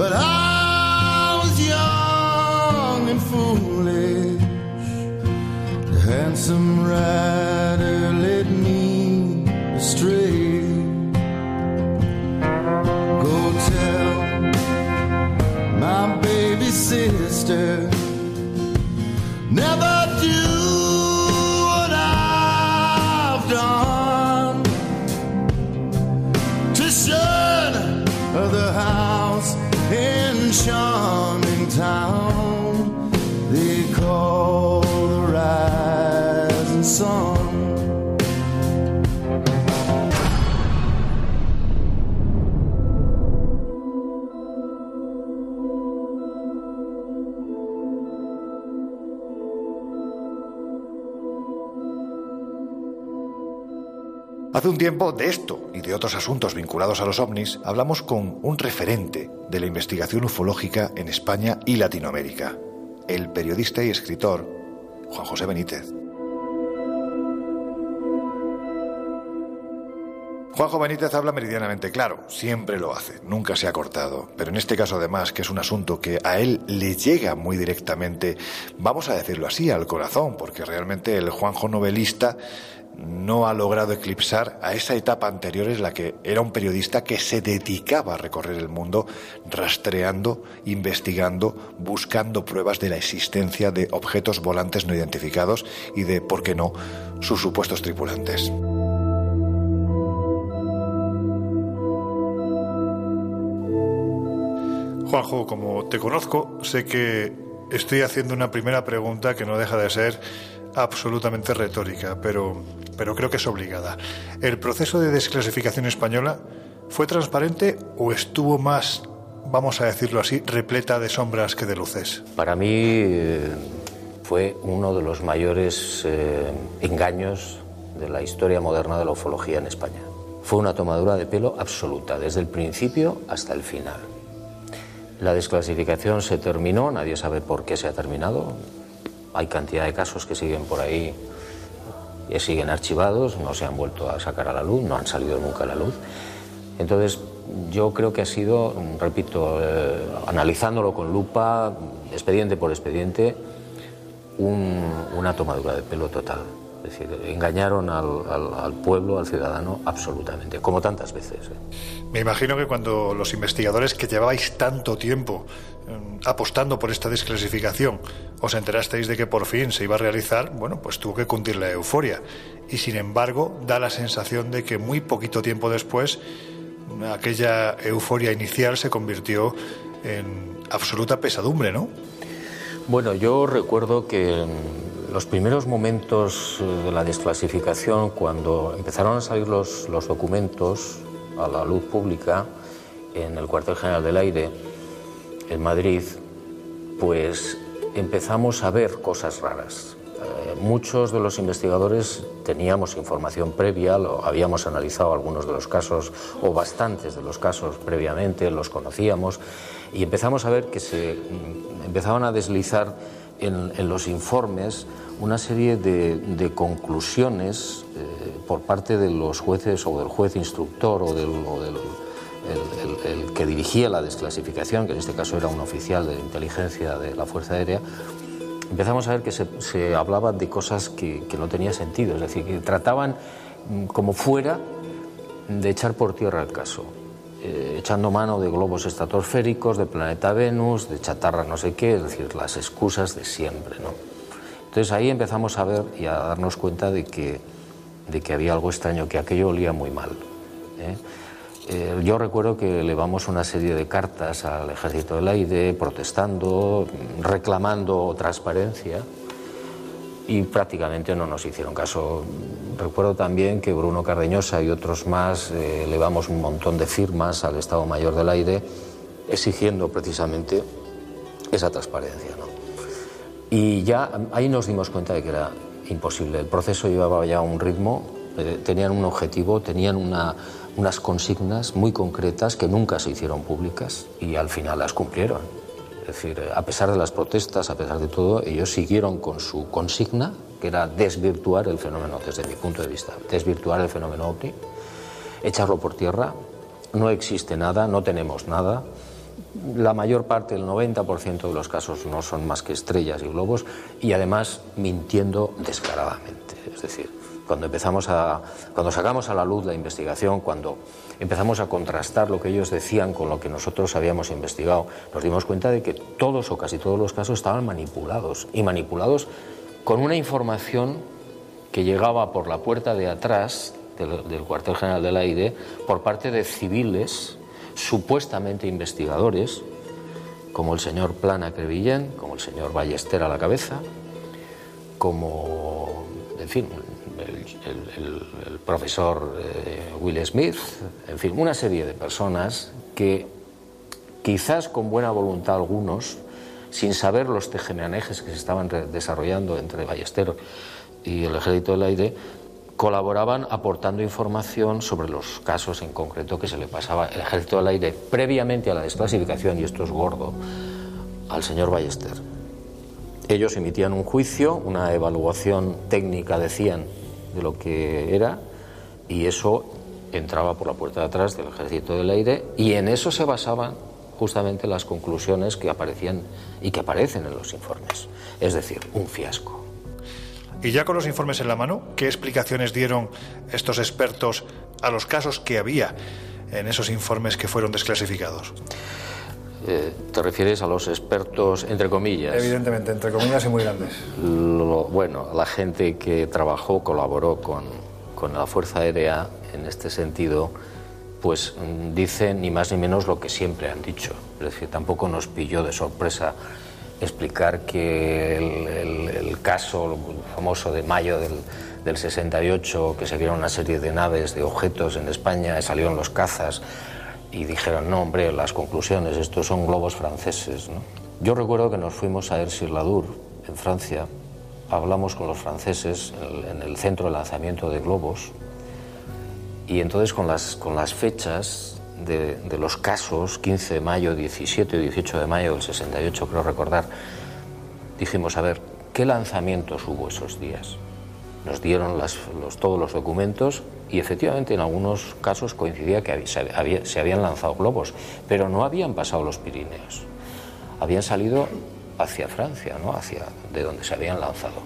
But I was young and foolish. The handsome rider led me astray. Go tell my baby sister never do in Hace un tiempo de esto y de otros asuntos vinculados a los ovnis hablamos con un referente de la investigación ufológica en España y Latinoamérica, el periodista y escritor Juan José Benítez. Juanjo Benítez habla meridianamente claro, siempre lo hace, nunca se ha cortado, pero en este caso además, que es un asunto que a él le llega muy directamente, vamos a decirlo así, al corazón, porque realmente el Juanjo novelista no ha logrado eclipsar a esa etapa anterior en la que era un periodista que se dedicaba a recorrer el mundo rastreando, investigando, buscando pruebas de la existencia de objetos volantes no identificados y de, por qué no, sus supuestos tripulantes. Juanjo, como te conozco, sé que estoy haciendo una primera pregunta que no deja de ser absolutamente retórica, pero, pero creo que es obligada. ¿El proceso de desclasificación española fue transparente o estuvo más, vamos a decirlo así, repleta de sombras que de luces? Para mí eh, fue uno de los mayores eh, engaños de la historia moderna de la ufología en España. Fue una tomadura de pelo absoluta, desde el principio hasta el final. La desclasificación se terminó, nadie sabe por qué se ha terminado. Hay cantidad de casos que siguen por ahí, y siguen archivados, no se han vuelto a sacar a la luz, no han salido nunca a la luz. Entonces, yo creo que ha sido, repito, eh, analizándolo con lupa, expediente por expediente, una tomadura de pelo total. Es decir, engañaron al, pueblo, al ciudadano, absolutamente, como tantas veces. ¿eh? Me imagino que cuando los investigadores que llevabais tanto tiempo em, apostando por esta desclasificación os enterasteis de que por fin se iba a realizar, bueno, pues tuvo que cundir la euforia. Y sin embargo, da la sensación de que muy poquito tiempo después, aquella euforia inicial se convirtió en absoluta pesadumbre, ¿no? Bueno, yo recuerdo que los primeros momentos eh, de la desclasificación, cuando empezaron a salir los, los documentos a la luz pública en el cuartel general del aire, en Madrid, pues empezamos a ver cosas raras. Eh, muchos de los investigadores teníamos información previa, lo, habíamos analizado algunos de los casos o bastantes de los casos previamente, los conocíamos y empezamos a ver que se mm, empezaban a deslizar en, los informes una serie de, conclusiones eh, por parte de los jueces o del juez instructor o del, el, que dirigía la desclasificación, que en este caso era un oficial de inteligencia de la Fuerza Aérea, empezamos a ver que se, hablaba de cosas que, no tenían sentido, es decir, que trataban mm, como fuera de echar por tierra el caso. Eh, echando mano de globos estratosféricos, de planeta Venus, de chatarra no sé qué, es decir, las excusas de siempre. ¿no? Entonces ahí empezamos a ver y a darnos cuenta de que, de que había algo extraño, que aquello olía muy mal. ¿eh? Eh, yo recuerdo que elevamos una serie de cartas al Ejército del Aire protestando, reclamando transparencia y prácticamente no nos hicieron caso. Recuerdo también que Bruno Cardeñosa y otros más eh, elevamos un montón de firmas al Estado Mayor del Aire exigiendo precisamente esa transparencia. Y ya ahí nos dimos cuenta de que era imposible. El proceso llevaba ya un ritmo, eh, tenían un objetivo, tenían unas consignas muy concretas que nunca se hicieron públicas y al final las cumplieron. Decir, a pesar de las protestas, a pesar de todo, ellos siguieron con su consigna, que era desvirtuar el fenómeno, desde mi punto de vista, desvirtuar el fenómeno OVNI, echarlo por tierra, no existe nada, no tenemos nada. La mayor parte, el 90% de los casos no son más que estrellas y globos y además mintiendo descaradamente. Es decir, cuando empezamos a, cuando sacamos a la luz la investigación, cuando empezamos a contrastar lo que ellos decían con lo que nosotros habíamos investigado, nos dimos cuenta de que todos o casi todos los casos estaban manipulados y manipulados con una información que llegaba por la puerta de atrás del, cuartel general del aire por parte de civiles supuestamente investigadores, como el señor Plana Crevillén, como el señor Ballester a la cabeza, como, en fin, el, profesor eh, Will Smith, en fin, una serie de personas que quizás con buena voluntad algunos, sin saber los tejemanejes que se estaban desarrollando entre Ballester y el Ejército del Aire, colaboraban aportando información sobre los casos en concreto que se le pasaba el Ejército del Aire previamente a la desclasificación, y esto es gordo, al señor Ballester. Ellos emitían un juicio, una evaluación técnica, decían, de lo que era y eso entraba por la puerta de atrás del ejército del aire y en eso se basaban justamente las conclusiones que aparecían y que aparecen en los informes. Es decir, un fiasco. Y ya con los informes en la mano, ¿qué explicaciones dieron estos expertos a los casos que había en esos informes que fueron desclasificados? Eh, ¿Te refieres a los expertos, entre comillas? Evidentemente, entre comillas y muy grandes. bueno, la gente que trabajó, colaboró con, con la Fuerza Aérea en este sentido, pues mm, dicen ni más ni menos lo que siempre han dicho. Es decir, tampoco nos pilló de sorpresa explicar que el, caso famoso de mayo del, del, 68, que se vieron una serie de naves, de objetos en España, salieron los cazas y dijeron, no, hombre, las conclusiones, estos son globos franceses. Yo recuerdo que nos fuimos a Ersil-Ladour, en Francia, hablamos con los franceses en el centro de lanzamiento de globos y entonces con las, con las fechas de, de, los casos, 15 de mayo, 17 y 18 de mayo del 68, creo recordar, dijimos, a ver, ¿qué lanzamientos hubo esos días? Nos dieron las, los, todos los documentos y efectivamente en algunos casos coincidía que se, había, se habían lanzado globos, pero no habían pasado los Pirineos, habían salido hacia Francia, ¿no? hacia de donde se habían lanzado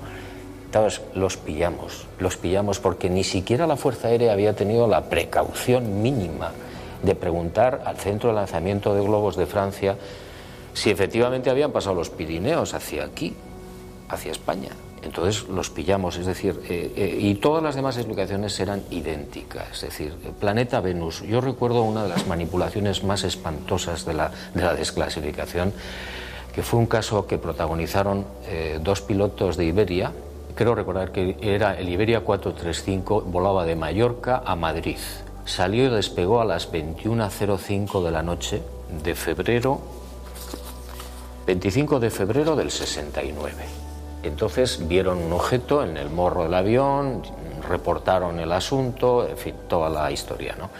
los pillamos, los pillamos porque ni siquiera la Fuerza Aérea había tenido la precaución mínima de preguntar al centro de lanzamiento de globos de Francia si efectivamente habían pasado los Pirineos hacia aquí, hacia España. Entonces los pillamos, es decir, eh, eh, y todas las demás explicaciones eran idénticas. Es decir, el planeta Venus. Yo recuerdo una de las manipulaciones más espantosas de la, de la desclasificación, que fue un caso que protagonizaron eh, dos pilotos de Iberia, creo recordar que era el Iberia 435, volaba de Mallorca a Madrid. Salió y despegó a las 21.05 de la noche de febrero, 25 de febrero del 69. Entonces vieron un objeto en el morro del avión, reportaron el asunto, en fin, toda la historia, ¿no?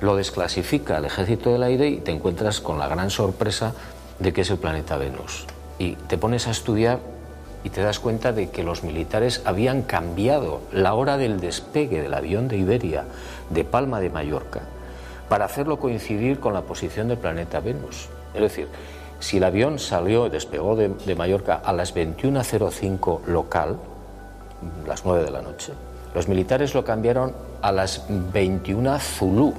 Lo desclasifica el ejército del aire y te encuentras con la gran sorpresa de que es el planeta Venus. Y te pones a estudiar y te das cuenta de que los militares habían cambiado la hora del despegue del avión de Iberia de Palma de Mallorca para hacerlo coincidir con la posición del planeta Venus. Es decir, si el avión salió, despegó de, de Mallorca a las 21.05 local, las 9 de la noche, los militares lo cambiaron a las 21 Zulu,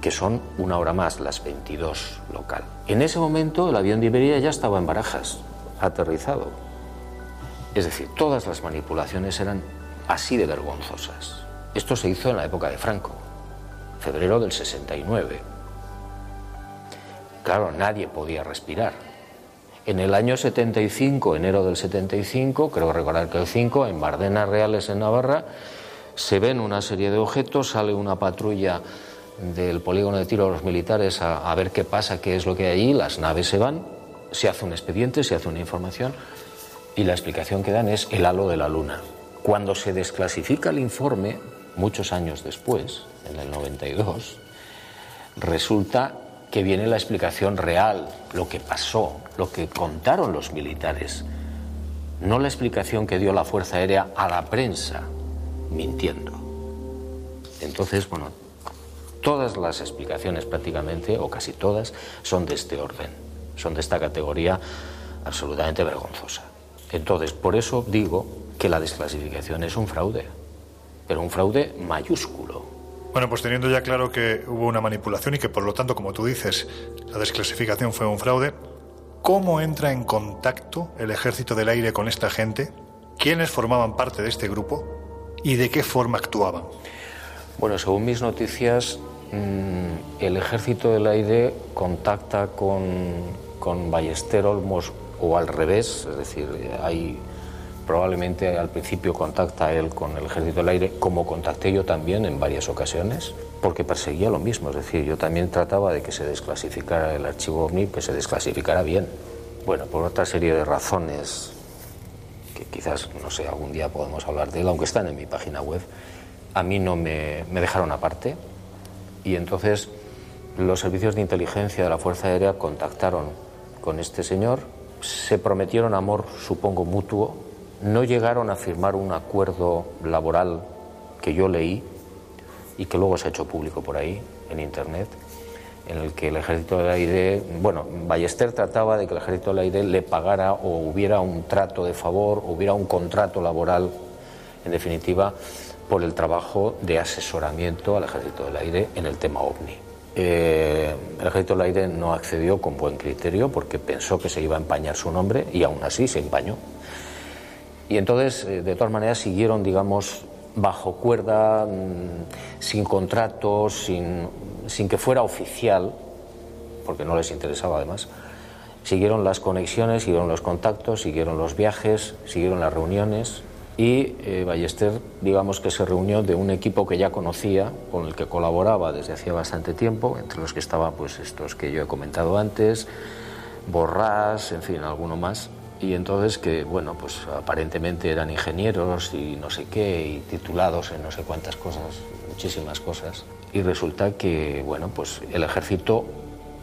que son una hora más, las 22 local. En ese momento el avión de Iberia ya estaba en Barajas, aterrizado. Es decir, todas las manipulaciones eran así de vergonzosas. Esto se hizo en la época de Franco, febrero del 69. Claro, nadie podía respirar. En el año 75, enero del 75, creo recordar que el 5, en Bardenas Reales, en Navarra, se ven una serie de objetos, sale una patrulla del polígono de tiro de los militares a, a ver qué pasa, qué es lo que hay allí, las naves se van, se hace un expediente, se hace una información y la explicación que dan es el halo de la luna. Cuando se desclasifica el informe, muchos años después, en el 92, resulta que viene la explicación real, lo que pasó, lo que contaron los militares, no la explicación que dio la Fuerza Aérea a la prensa, mintiendo. Entonces, bueno, todas las explicaciones prácticamente, o casi todas, son de este orden, son de esta categoría absolutamente vergonzosa. Entonces, por eso digo que la desclasificación es un fraude, pero un fraude mayúsculo. Bueno, pues teniendo ya claro que hubo una manipulación y que por lo tanto, como tú dices, la desclasificación fue un fraude, ¿cómo entra en contacto el ejército del aire con esta gente? ¿Quiénes formaban parte de este grupo? ¿Y de qué forma actuaban? Bueno, según mis noticias, el ejército del aire contacta con, con Ballester Olmos o al revés, es decir, probablemente al principio contacta él con el ejército del aire, como contacté yo también en varias ocasiones, porque perseguía lo mismo, es decir, yo también trataba de que se desclasificara el archivo OVNI, que se desclasificara bien. Bueno, por otra serie de razones que quizás, no sé, algún día podemos hablar de él, aunque están en mi página web, a mí no me dejaron aparte y entonces los servicios de inteligencia de la Fuerza Aérea contactaron con este señor se prometieron amor, supongo, mutuo, no llegaron a firmar un acuerdo laboral que yo leí y que luego se ha hecho público por ahí, en Internet, en el que el ejército del aire, bueno, Ballester trataba de que el ejército del aire le pagara o hubiera un trato de favor, hubiera un contrato laboral, en definitiva, por el trabajo de asesoramiento al ejército del aire en el tema OVNI. Eh, el ejército del aire no accedió con buen criterio porque pensó que se iba a empañar su nombre y aún así se empañó. Y entonces, eh, de todas maneras, siguieron, digamos, bajo cuerda, mm, sin contratos, sin, sin que fuera oficial, porque no les interesaba además, siguieron las conexiones, siguieron los contactos, siguieron los viajes, siguieron las reuniones y eh, Ballester, digamos que se reunió de un equipo que ya conocía, con el que colaboraba desde hacía bastante tiempo, entre los que estaban pues estos que yo he comentado antes, Borrás, en fin, alguno más. Y entonces que, bueno, pues aparentemente eran ingenieros y no sé qué, y titulados en no sé cuántas cosas, muchísimas cosas. Y resulta que, bueno, pues el ejército,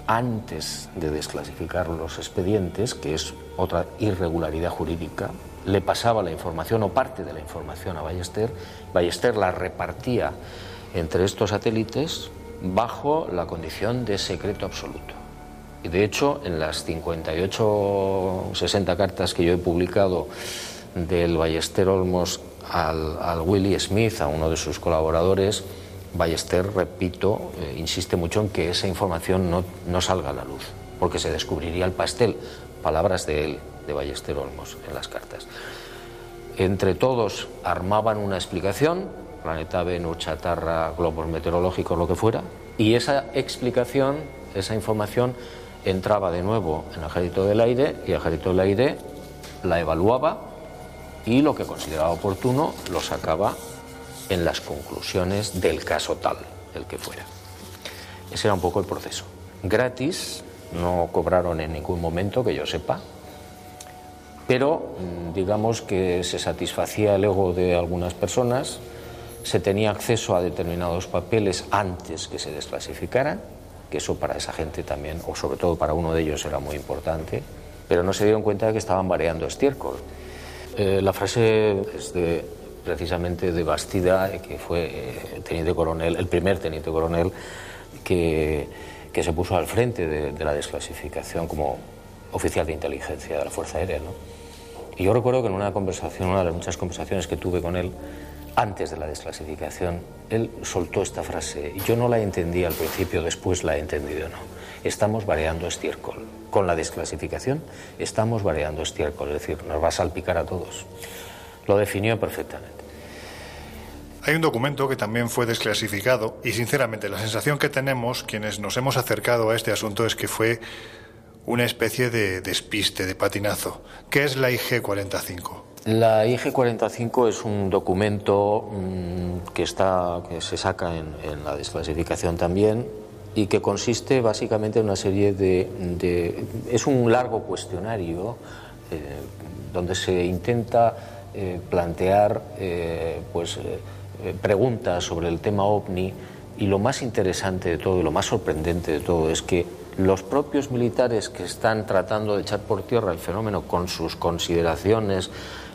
antes de desclasificar los expedientes, que es otra irregularidad jurídica, le pasaba la información o parte de la información a Ballester, Ballester la repartía entre estos satélites bajo la condición de secreto absoluto. Y de hecho, en las 58 60 cartas que yo he publicado del Ballester Olmos al, al Willie Smith, a uno de sus colaboradores, Ballester, repito, eh, insiste mucho en que esa información no, no, salga a la luz, porque se descubriría el pastel, palabras de él, de Ballester Olmos, en las cartas. Entre todos armaban una explicación, planeta Venus, chatarra, globos meteorológicos, lo que fuera, y esa explicación, esa información, entraba de nuevo en el ejército del aire y el ejército del aire la evaluaba y lo que consideraba oportuno lo sacaba en las conclusiones del caso tal, el que fuera. Ese era un poco el proceso. Gratis, no cobraron en ningún momento, que yo sepa, pero mm, digamos que se satisfacía el ego de algunas personas, se tenía acceso a determinados papeles antes que se desclasificaran, que eso para esa gente también, o sobre todo para uno de ellos, era muy importante, pero no se dieron cuenta de que estaban variando estiércol. Eh, la frase es precisamente de Bastida, que fue eh, teniente coronel, el primer teniente coronel que, que se puso al frente de, de, la desclasificación como oficial de inteligencia de la Fuerza Aérea. ¿no? Y yo recuerdo que en una conversación, una de las muchas conversaciones que tuve con él, antes de la desclasificación, él soltó esta frase. Yo no la entendí al principio, después la he entendido, ¿no? Estamos variando estiércol. Con la desclasificación estamos variando estiércol, es decir, nos va a salpicar a todos. Lo definió perfectamente. Hay un documento que también fue desclasificado y sinceramente la sensación que tenemos quienes nos hemos acercado a este asunto es que fue una especie de despiste, de patinazo. ¿Qué es la IG-45? La IG-45 es un documento mmm, que, está, que se saca en, la desclasificación también y que consiste básicamente en una serie de... de es un largo cuestionario eh, donde se intenta eh, plantear eh, pues, preguntas sobre el tema ovni y lo más interesante de todo y lo más sorprendente de todo es que los propios militares que están tratando de echar por tierra el fenómeno con sus consideraciones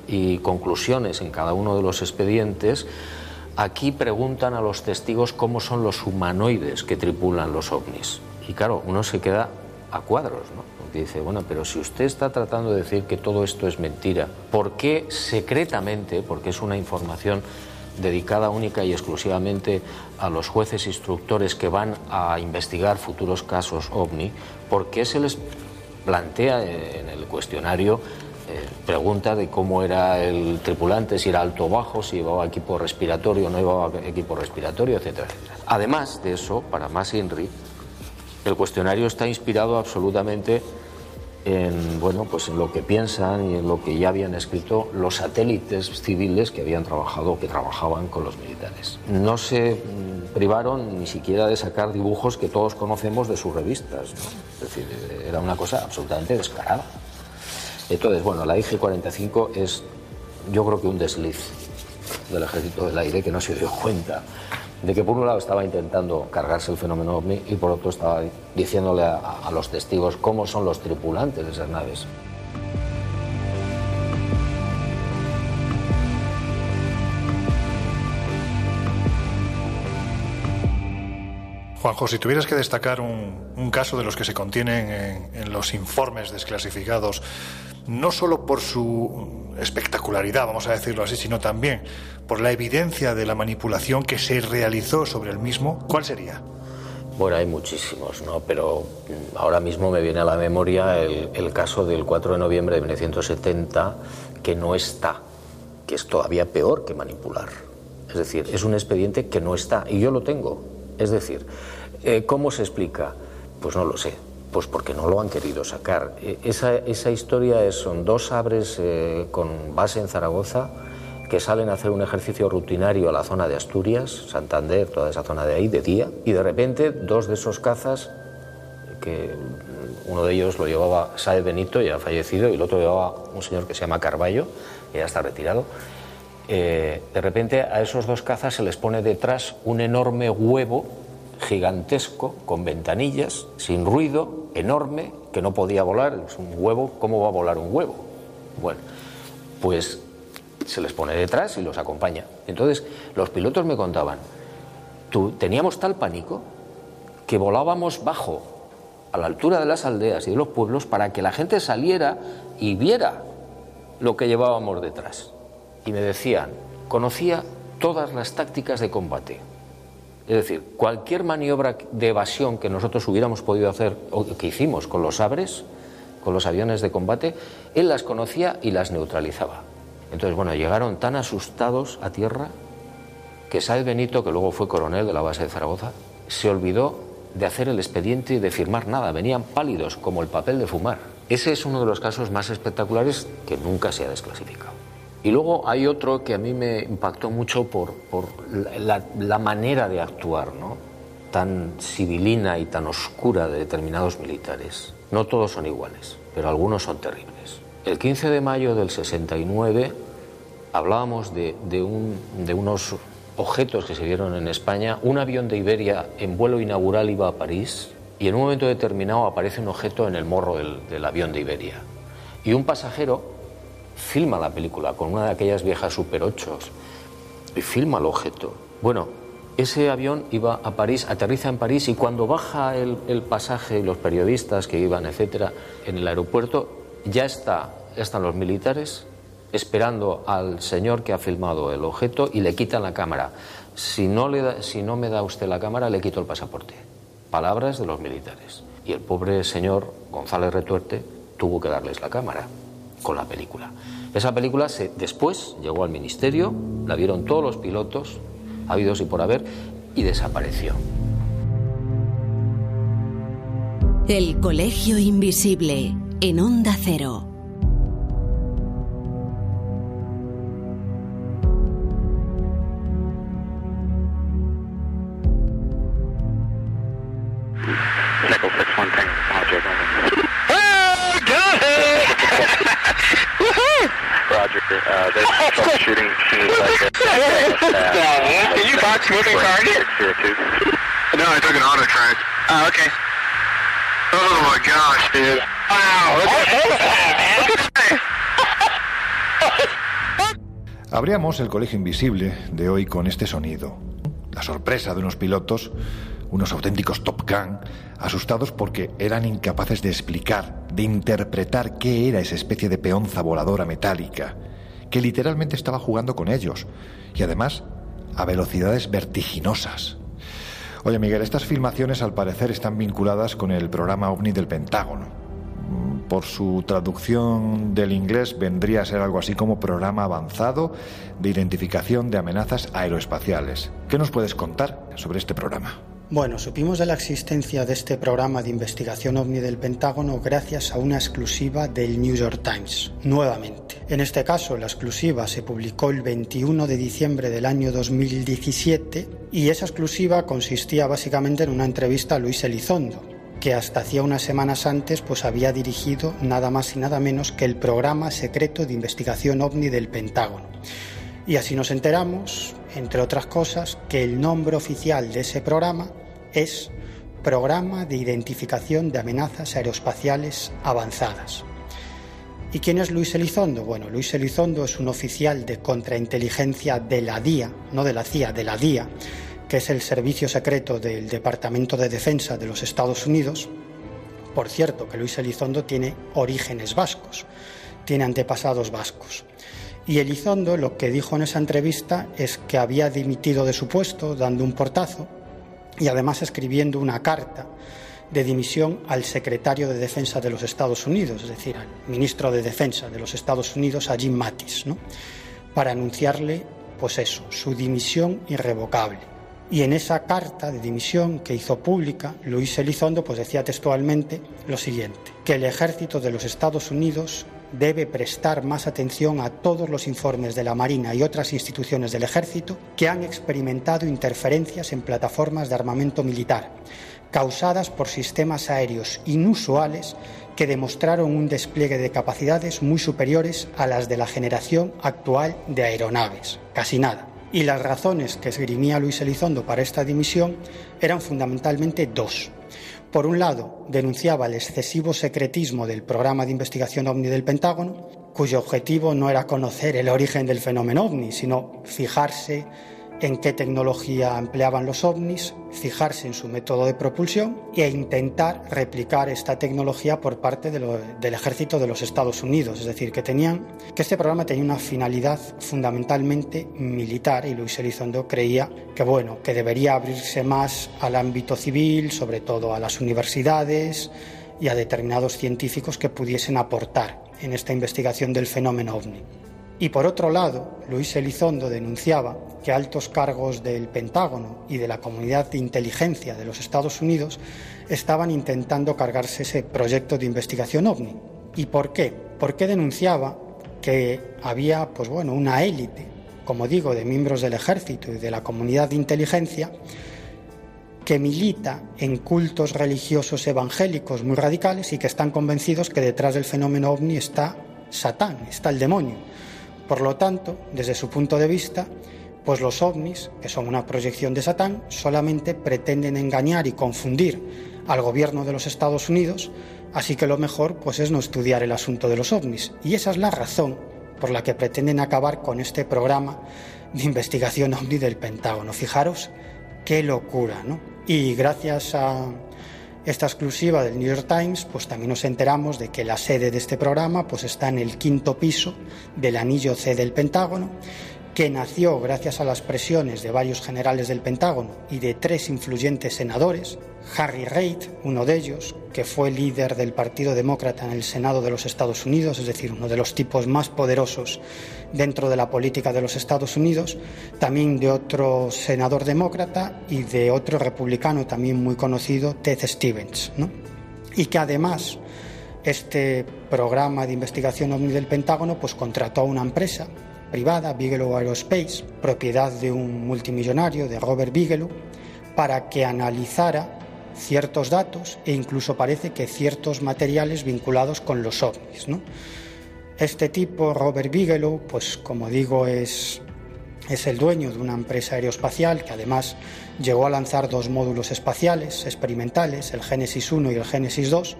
y conclusiones en cada uno de los expedientes, aquí preguntan a los testigos cómo son los humanoides que tripulan los ovnis. Y claro, uno se queda a cuadros, ¿no? Porque dice, bueno, pero si usted está tratando de decir que todo esto es mentira, ¿por qué secretamente, porque es una información dedicada única y exclusivamente a los jueces instructores que van a investigar futuros casos ovni, ¿por qué se les plantea en el cuestionario eh, pregunta de cómo era el tripulante, si era alto o bajo, si llevaba equipo respiratorio o no llevaba equipo respiratorio, etcétera, etcétera. Además de eso, para más INRI, el cuestionario está inspirado absolutamente en, bueno, pues en lo que piensan y en lo que ya habían escrito los satélites civiles que habían trabajado, que trabajaban con los militares. No se mm, privaron ni siquiera de sacar dibujos que todos conocemos de sus revistas. Es decir, era una cosa absolutamente descarada. Entonces, bueno, la IG-45 es, yo creo que un desliz del ejército del aire que no se dio cuenta de que por un lado estaba intentando cargarse el fenómeno ovni y por otro estaba diciéndole a, los testigos cómo son los tripulantes de esas naves. Juanjo, si tuvieras que destacar un, caso de los que se contienen en, los informes desclasificados, no solo por su espectacularidad, vamos a decirlo así, sino también por la evidencia de la manipulación que se realizó sobre el mismo, ¿cuál sería? Bueno, hay muchísimos, ¿no? Pero ahora mismo me viene a la memoria el, caso del 4 de noviembre de 1970, que no está, que es todavía peor que manipular. Es decir, es un expediente que no está, y yo lo tengo, es decir, eh, ¿cómo se explica? Pues no lo sé, pues porque no lo han querido sacar. E, esa, esa historia es, son dos sabres eh, con base en Zaragoza que salen a hacer un ejercicio rutinario a la zona de Asturias, Santander, toda esa zona de ahí, de día, y de repente dos de esos cazas, que uno de ellos lo llevaba Sae Benito, ya fallecido, y el otro llevaba un señor que se llama Carballo, que ya está retirado, eh, de repente a esos dos cazas se les pone detrás un enorme huevo gigantesco, con ventanillas, sin ruido, enorme, que no podía volar. Es un huevo, ¿cómo va a volar un huevo? Bueno, pues se les pone detrás y los acompaña. Entonces, los pilotos me contaban, tú, teníamos tal pánico que volábamos bajo, a la altura de las aldeas y de los pueblos, para que la gente saliera y viera lo que llevábamos detrás y me decían, conocía todas las tácticas de combate. Es decir, cualquier maniobra de evasión que nosotros hubiéramos podido hacer o que hicimos con los sabres, con los aviones de combate, él las conocía y las neutralizaba. Entonces, bueno, llegaron tan asustados a tierra que Saez Benito, que luego fue coronel de la base de Zaragoza, se olvidó de hacer el expediente y de firmar nada. Venían pálidos como el papel de fumar. Ese es uno de los casos más espectaculares que nunca se ha desclasificado. Y luego hay otro que a mí me impactó mucho por, la, manera de actuar, ¿no? tan civilina y tan oscura de determinados militares. No todos son iguales, pero algunos son terribles. El 15 de mayo del 69 hablábamos de, un, de unos objetos que se vieron en España. Un avión de Iberia en vuelo inaugural iba a París y en un momento determinado aparece un objeto en el morro del, del avión de Iberia. Y un pasajero filma la película con una de aquellas viejas Super 8 y filma el objeto. Bueno, ese avión iba a París, aterriza en París y cuando baja el, el pasaje, los periodistas que iban, etcétera, en el aeropuerto, ya está, están los militares esperando al señor que ha filmado el objeto y le quitan la cámara. Si no, le si no me da usted la cámara, le quito el pasaporte. Palabras de los militares. Y el pobre señor González Retuerte tuvo que darles la cámara con la película. Esa película se, después llegó al ministerio, la vieron todos los pilotos, habidos y por haber, y desapareció. El Colegio Invisible, en Onda Cero. Abríamos el colegio invisible de hoy con este sonido. La sorpresa de unos pilotos, unos auténticos Top Gun, asustados porque eran incapaces de explicar, de interpretar qué era esa especie de peonza voladora metálica, que literalmente estaba jugando con ellos, y además a velocidades vertiginosas. Oye, Miguel, estas filmaciones al parecer están vinculadas con el programa OVNI del Pentágono. Por su traducción del inglés vendría a ser algo así como programa avanzado de identificación de amenazas aeroespaciales. ¿Qué nos puedes contar sobre este programa? Bueno, supimos de la existencia de este programa de investigación ovni del Pentágono gracias a una exclusiva del New York Times, nuevamente. En este caso, la exclusiva se publicó el 21 de diciembre del año 2017 y esa exclusiva consistía básicamente en una entrevista a Luis Elizondo, que hasta hacía unas semanas antes pues había dirigido nada más y nada menos que el programa secreto de investigación ovni del Pentágono. Y así nos enteramos, entre otras cosas, que el nombre oficial de ese programa es Programa de Identificación de Amenazas Aeroespaciales Avanzadas. ¿Y quién es Luis Elizondo? Bueno, Luis Elizondo es un oficial de contrainteligencia de la DIA, no de la CIA, de la DIA, que es el servicio secreto del Departamento de Defensa de los Estados Unidos. Por cierto, que Luis Elizondo tiene orígenes vascos, tiene antepasados vascos. Y Elizondo lo que dijo en esa entrevista es que había dimitido de su puesto dando un portazo y además escribiendo una carta de dimisión al secretario de Defensa de los Estados Unidos, es decir, al ministro de Defensa de los Estados Unidos, a Jim Mattis, ¿no? para anunciarle, pues eso, su dimisión irrevocable. Y en esa carta de dimisión que hizo pública, Luis Elizondo pues decía textualmente lo siguiente, que el ejército de los Estados Unidos debe prestar más atención a todos los informes de la Marina y otras instituciones del ejército que han experimentado interferencias en plataformas de armamento militar causadas por sistemas aéreos inusuales que demostraron un despliegue de capacidades muy superiores a las de la generación actual de aeronaves, casi nada. Y las razones que esgrimía Luis Elizondo para esta dimisión eran fundamentalmente dos. Por un lado, denunciaba el excesivo secretismo del programa de investigación ovni del Pentágono, cuyo objetivo no era conocer el origen del fenómeno ovni, sino fijarse en qué tecnología empleaban los ovnis, fijarse en su método de propulsión e intentar replicar esta tecnología por parte del ejército de los Estados Unidos. Es decir, que tenían que este programa tenía una finalidad fundamentalmente militar y Luis Elizondo creía que bueno, que debería abrirse más al ámbito civil, sobre todo a las universidades y a determinados científicos que pudiesen aportar en esta investigación del fenómeno ovni. Y por otro lado, Luis Elizondo denunciaba que altos cargos del Pentágono y de la comunidad de inteligencia de los Estados Unidos estaban intentando cargarse ese proyecto de investigación ovni. ¿Y por qué? Porque denunciaba que había, pues bueno, una élite, como digo, de miembros del ejército y de la comunidad de inteligencia que milita en cultos religiosos evangélicos muy radicales y que están convencidos que detrás del fenómeno ovni está Satán, está el demonio por lo tanto, desde su punto de vista, pues los ovnis, que son una proyección de Satán, solamente pretenden engañar y confundir al gobierno de los Estados Unidos, así que lo mejor pues es no estudiar el asunto de los ovnis. Y esa es la razón por la que pretenden acabar con este programa de investigación ovni del Pentágono. Fijaros qué locura, ¿no? Y gracias a esta exclusiva del New York Times, pues también nos enteramos de que la sede de este programa pues está en el quinto piso del anillo C del Pentágono, que nació gracias a las presiones de varios generales del Pentágono y de tres influyentes senadores, Harry Reid, uno de ellos, que fue líder del Partido Demócrata en el Senado de los Estados Unidos, es decir, uno de los tipos más poderosos dentro de la política de los Estados Unidos, también de otro senador demócrata y de otro republicano también muy conocido, Ted Stevens, y que además este programa de investigación OVNI del Pentágono pues contrató a una empresa privada, Bigelow Aerospace, propiedad de un multimillonario, de Robert Bigelow, para que analizara ciertos datos e incluso parece que ciertos materiales vinculados con los ovnis. Este tipo, Robert Bigelow, pues como digo, es, es el dueño de una empresa aeroespacial que además llegó a lanzar dos módulos espaciales experimentales, el Génesis 1 y el Génesis 2,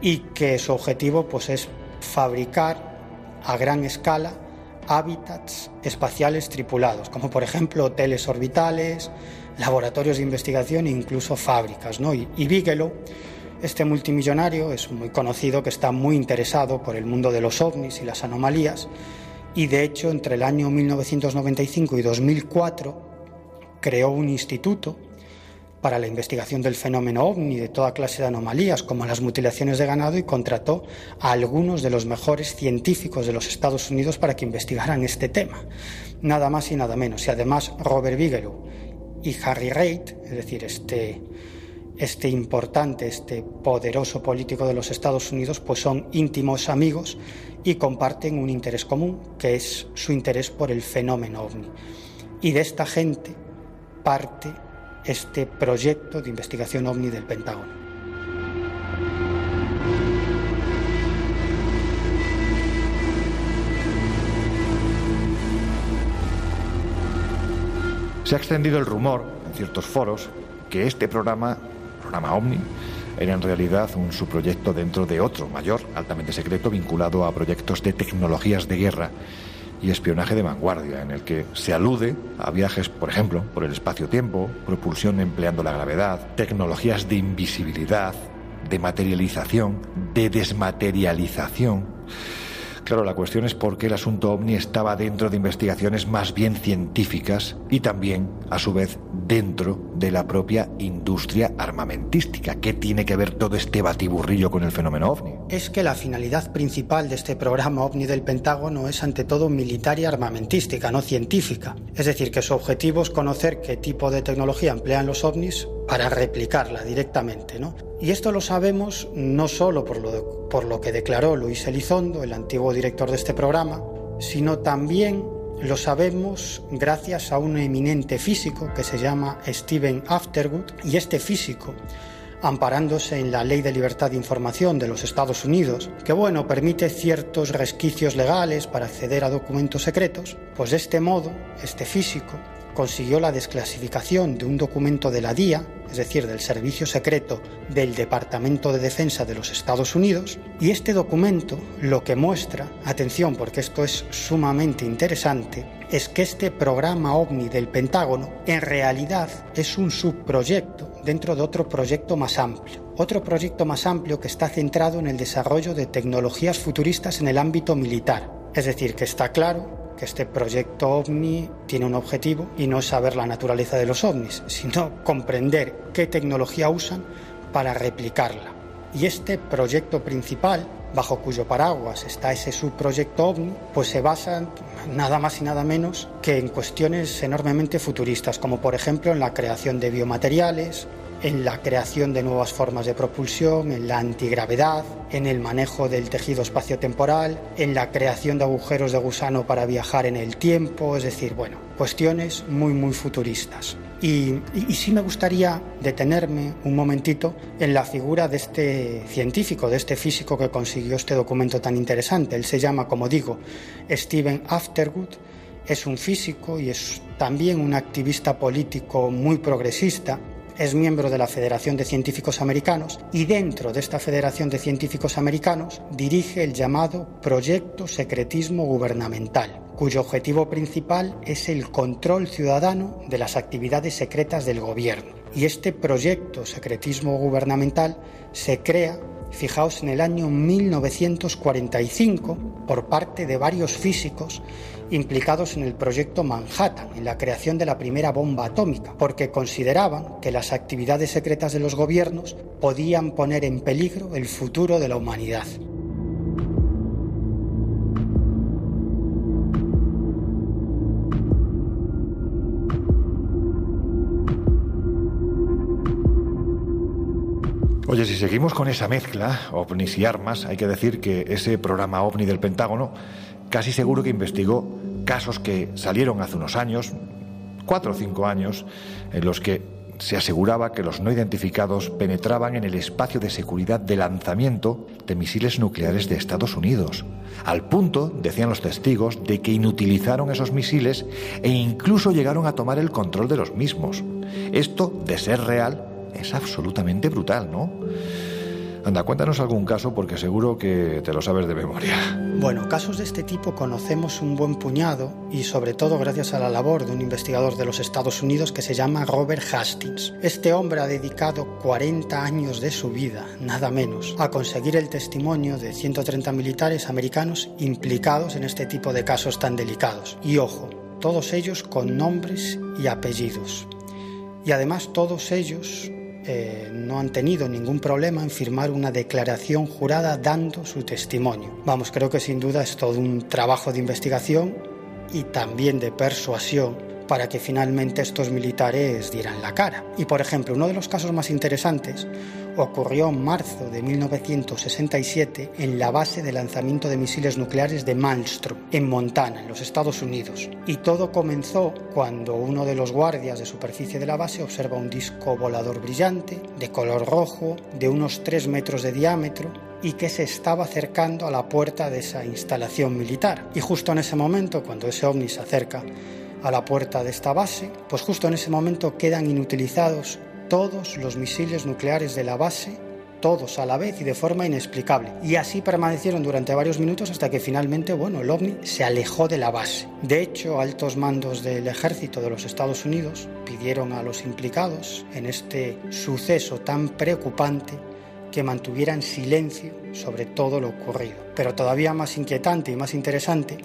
y que su objetivo pues, es fabricar a gran escala hábitats espaciales tripulados, como por ejemplo hoteles orbitales, laboratorios de investigación e incluso fábricas. ¿no? Y, y Bigelow, este multimillonario, es muy conocido que está muy interesado por el mundo de los ovnis y las anomalías y de hecho entre el año 1995 y 2004 creó un instituto para la investigación del fenómeno ovni de toda clase de anomalías, como las mutilaciones de ganado, y contrató a algunos de los mejores científicos de los Estados Unidos para que investigaran este tema. Nada más y nada menos. Y además Robert Bigelow y Harry Reid, es decir, este, este importante, este poderoso político de los Estados Unidos, pues son íntimos amigos y comparten un interés común, que es su interés por el fenómeno ovni. Y de esta gente parte este proyecto de investigación ovni del Pentágono. Se ha extendido el rumor en ciertos foros que este programa, programa OVNI, era en realidad un subproyecto dentro de otro mayor, altamente secreto, vinculado a proyectos de tecnologías de guerra y espionaje de vanguardia, en el que se alude a viajes, por ejemplo, por el espacio-tiempo, propulsión empleando la gravedad, tecnologías de invisibilidad, de materialización, de desmaterialización. Claro, la cuestión es por qué el asunto ovni estaba dentro de investigaciones más bien científicas y también, a su vez, dentro de la propia industria armamentística. ¿Qué tiene que ver todo este batiburrillo con el fenómeno ovni? Es que la finalidad principal de este programa ovni del Pentágono es ante todo militar y armamentística, no científica. Es decir, que su objetivo es conocer qué tipo de tecnología emplean los ovnis para replicarla directamente, ¿no? Y esto lo sabemos no solo por lo, que declaró Luis Elizondo, el antiguo director de este programa, sino también lo sabemos gracias a un eminente físico que se llama Stephen Afterwood y este físico amparándose en la Ley de Libertad de Información de los Estados Unidos, que bueno, permite ciertos resquicios legales para acceder a documentos secretos, pues de este modo, este físico consiguió la desclasificación de un documento de la DIA, es decir, del Servicio Secreto del Departamento de Defensa de los Estados Unidos, y este documento lo que muestra, atención porque esto es sumamente interesante, es que este programa ovni del Pentágono en realidad es un subproyecto dentro de otro proyecto más amplio. Otro proyecto más amplio que está centrado en el desarrollo de tecnologías futuristas en el ámbito militar. Es decir, que está claro que este proyecto ovni tiene un objetivo y no es saber la naturaleza de los ovnis, sino comprender qué tecnología usan para replicarla. Y este proyecto principal, bajo cuyo paraguas está ese subproyecto ovni, pues se basa nada más y nada menos que en cuestiones enormemente futuristas, como por ejemplo en la creación de biomateriales, en la creación de nuevas formas de propulsión, en la antigravedad, en el manejo del tejido espaciotemporal, en la creación de agujeros de gusano para viajar en el tiempo, es decir, bueno, cuestiones muy, muy futuristas. Y, y, sí me gustaría detenerme un momentito en la figura de este científico, de este físico que consiguió este documento tan interesante. Él se llama, como digo, Stephen Afterwood, es un físico y es también un activista político muy progresista es miembro de la Federación de Científicos Americanos y dentro de esta Federación de Científicos Americanos dirige el llamado Proyecto Secretismo Gubernamental, cuyo objetivo principal es el control ciudadano de las actividades secretas del gobierno. Y este proyecto secretismo gubernamental se crea fijaos en el año 1945 por parte de varios físicos implicados en el proyecto Manhattan, en la creación de la primera bomba atómica, porque consideraban que las actividades secretas de los gobiernos podían poner en peligro el futuro de la humanidad. Oye, si seguimos con esa mezcla, ovnis y armas, hay que decir que ese programa ovni del Pentágono casi seguro que investigó casos que salieron hace unos años, cuatro o cinco años, en los que se aseguraba que los no identificados penetraban en el espacio de seguridad de lanzamiento de misiles nucleares de Estados Unidos, al punto, decían los testigos, de que inutilizaron esos misiles e incluso llegaron a tomar el control de los mismos. Esto, de ser real, es absolutamente brutal, ¿no? Anda, cuéntanos algún caso porque seguro que te lo sabes de memoria. Bueno, casos de este tipo conocemos un buen puñado y sobre todo gracias a la labor de un investigador de los Estados Unidos que se llama Robert Hastings. Este hombre ha dedicado 40 años de su vida, nada menos, a conseguir el testimonio de 130 militares americanos implicados en este tipo de casos tan delicados. Y ojo, todos ellos con nombres y apellidos. Y además todos ellos eh, no han tenido ningún problema en firmar una declaración jurada dando su testimonio. Vamos, creo que sin duda es todo un trabajo de investigación y también de persuasión para que finalmente estos militares dieran la cara. Y por ejemplo, uno de los casos más interesantes ocurrió en marzo de 1967 en la base de lanzamiento de misiles nucleares de Malmstrom, en Montana, en los Estados Unidos. Y todo comenzó cuando uno de los guardias de superficie de la base observa un disco volador brillante, de color rojo, de unos 3 metros de diámetro, y que se estaba acercando a la puerta de esa instalación militar. Y justo en ese momento, cuando ese ovni se acerca a la puerta de esta base, pues justo en ese momento quedan inutilizados todos los misiles nucleares de la base todos a la vez y de forma inexplicable. Y así permanecieron durante varios minutos hasta que finalmente, bueno, el ovni se alejó de la base. De hecho, altos mandos del ejército de los Estados Unidos pidieron a los implicados en este suceso tan preocupante que mantuvieran silencio sobre todo lo ocurrido. Pero todavía más inquietante y más interesante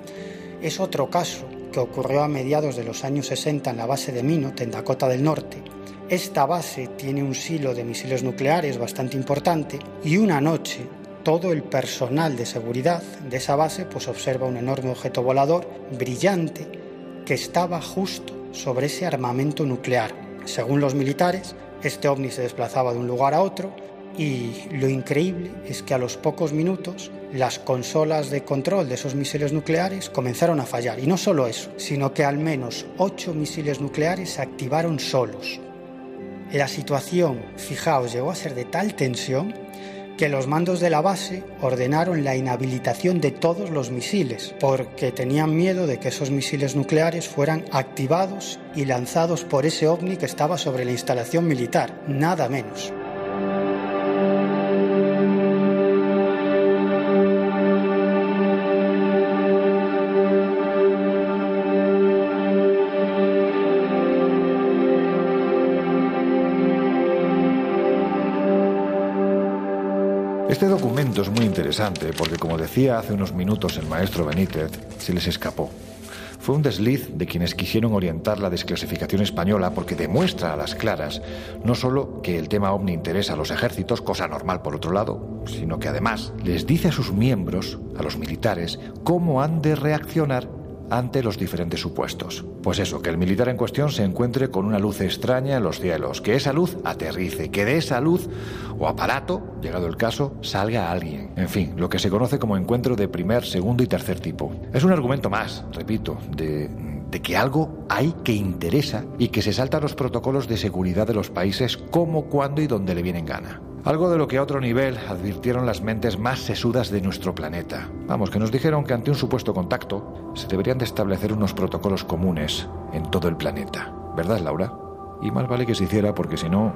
es otro caso que ocurrió a mediados de los años 60 en la base de Minot, en Dakota del Norte, esta base tiene un silo de misiles nucleares bastante importante y una noche todo el personal de seguridad de esa base pues observa un enorme objeto volador brillante que estaba justo sobre ese armamento nuclear. Según los militares, este ovni se desplazaba de un lugar a otro y lo increíble es que a los pocos minutos las consolas de control de esos misiles nucleares comenzaron a fallar. Y no solo eso, sino que al menos ocho misiles nucleares se activaron solos. La situación, fijaos, llegó a ser de tal tensión que los mandos de la base ordenaron la inhabilitación de todos los misiles, porque tenían miedo de que esos misiles nucleares fueran activados y lanzados por ese ovni que estaba sobre la instalación militar, nada menos. Porque, como decía hace unos minutos el maestro Benítez, se les escapó. Fue un desliz de quienes quisieron orientar la desclasificación española porque demuestra a las claras no solo que el tema ovni interesa a los ejércitos, cosa normal por otro lado, sino que además les dice a sus miembros, a los militares, cómo han de reaccionar ante los diferentes supuestos. Pues eso, que el militar en cuestión se encuentre con una luz extraña en los cielos, que esa luz aterrice, que de esa luz o aparato, llegado el caso, salga alguien. En fin, lo que se conoce como encuentro de primer, segundo y tercer tipo. Es un argumento más, repito, de, que algo hay que interesa y que se salta los protocolos de seguridad de los países como, cuando y donde le vienen gana. Algo de lo que a otro nivel advirtieron las mentes más sesudas de nuestro planeta. Vamos, que nos dijeron que ante un supuesto contacto se deberían de establecer unos protocolos comunes en todo el planeta. ¿Verdad, Laura? Y más vale que se hiciera porque si no,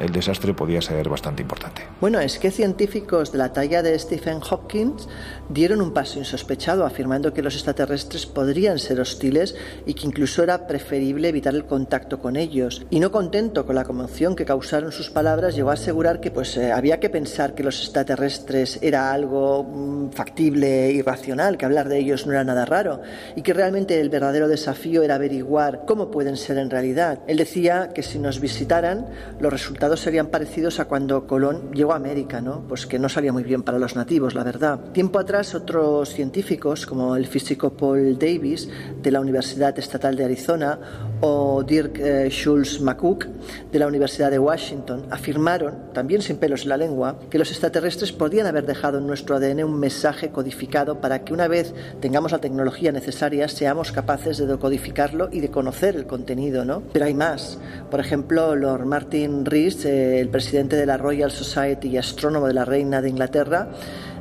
el desastre podía ser bastante importante. Bueno, es que científicos de la talla de Stephen Hopkins dieron un paso insospechado afirmando que los extraterrestres podrían ser hostiles y que incluso era preferible evitar el contacto con ellos. Y no contento con la conmoción que causaron sus palabras, llegó a asegurar que pues eh, había que pensar que los extraterrestres era algo mm, factible y racional, que hablar de ellos no era nada raro y que realmente el verdadero desafío era averiguar cómo pueden ser en realidad. Él decía que si nos visitaran, los resultados serían parecidos a cuando Colón llegó a América, ¿no? Pues que no salía muy bien para los nativos, la verdad. Tiempo atrás, otros científicos, como el físico Paul Davis de la Universidad Estatal de Arizona o Dirk eh, Schulz McCook de la Universidad de Washington, afirmaron, también sin pelos en la lengua, que los extraterrestres podían haber dejado en nuestro ADN un mensaje codificado para que una vez tengamos la tecnología necesaria seamos capaces de decodificarlo y de conocer el contenido, ¿no? Pero hay más. Por ejemplo, Lord Martin Rees eh, el presidente de la Royal Society y astrónomo de la Reina de Inglaterra,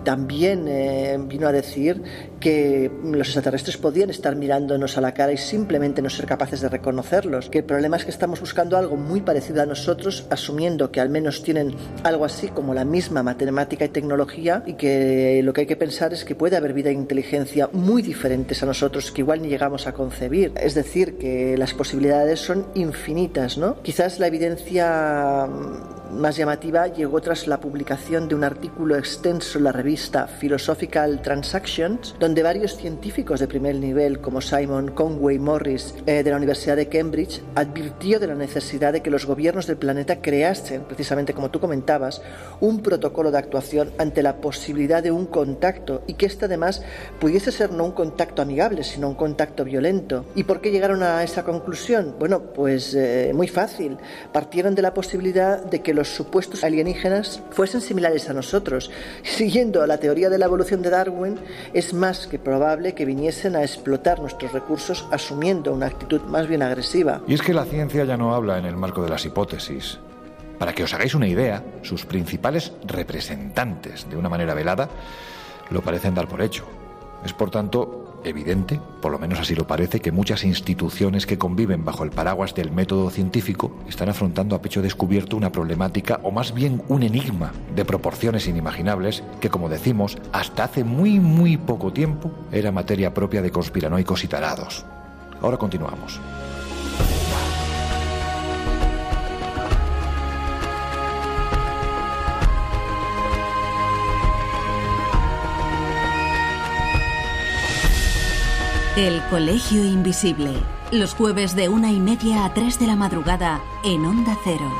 también eh, vino a decir que los extraterrestres podían estar mirándonos a la cara y simplemente no ser capaces de reconocerlos. Que el problema es que estamos buscando algo muy parecido a nosotros, asumiendo que al menos tienen algo así como la misma matemática y tecnología y que lo que hay que pensar es que puede haber vida e inteligencia muy diferentes a nosotros que igual ni llegamos a concebir. Es decir, que las posibilidades son infinitas, ¿no? Quizás la evidencia más llamativa llegó tras la publicación de un artículo extenso en la revista Philosophical Transactions, donde varios científicos de primer nivel, como Simon Conway Morris eh, de la Universidad de Cambridge, advirtió de la necesidad de que los gobiernos del planeta creasen, precisamente como tú comentabas, un protocolo de actuación ante la posibilidad de un contacto y que este además pudiese ser no un contacto amigable, sino un contacto violento. ¿Y por qué llegaron a esa conclusión? Bueno, pues eh, muy fácil. Partieron de la posibilidad de que los supuestos alienígenas fuesen similares a nosotros. Siguiendo la teoría de la evolución de Darwin, es más que probable que viniesen a explotar nuestros recursos asumiendo una actitud más bien agresiva. Y es que la ciencia ya no habla en el marco de las hipótesis. Para que os hagáis una idea, sus principales representantes, de una manera velada, lo parecen dar por hecho. Es por tanto evidente, por lo menos así lo parece, que muchas instituciones que conviven bajo el paraguas del método científico están afrontando a pecho descubierto una problemática o más bien un enigma de proporciones inimaginables que, como decimos, hasta hace muy muy poco tiempo era materia propia de conspiranoicos y tarados. Ahora continuamos. El Colegio Invisible, los jueves de una y media a tres de la madrugada en Onda Cero.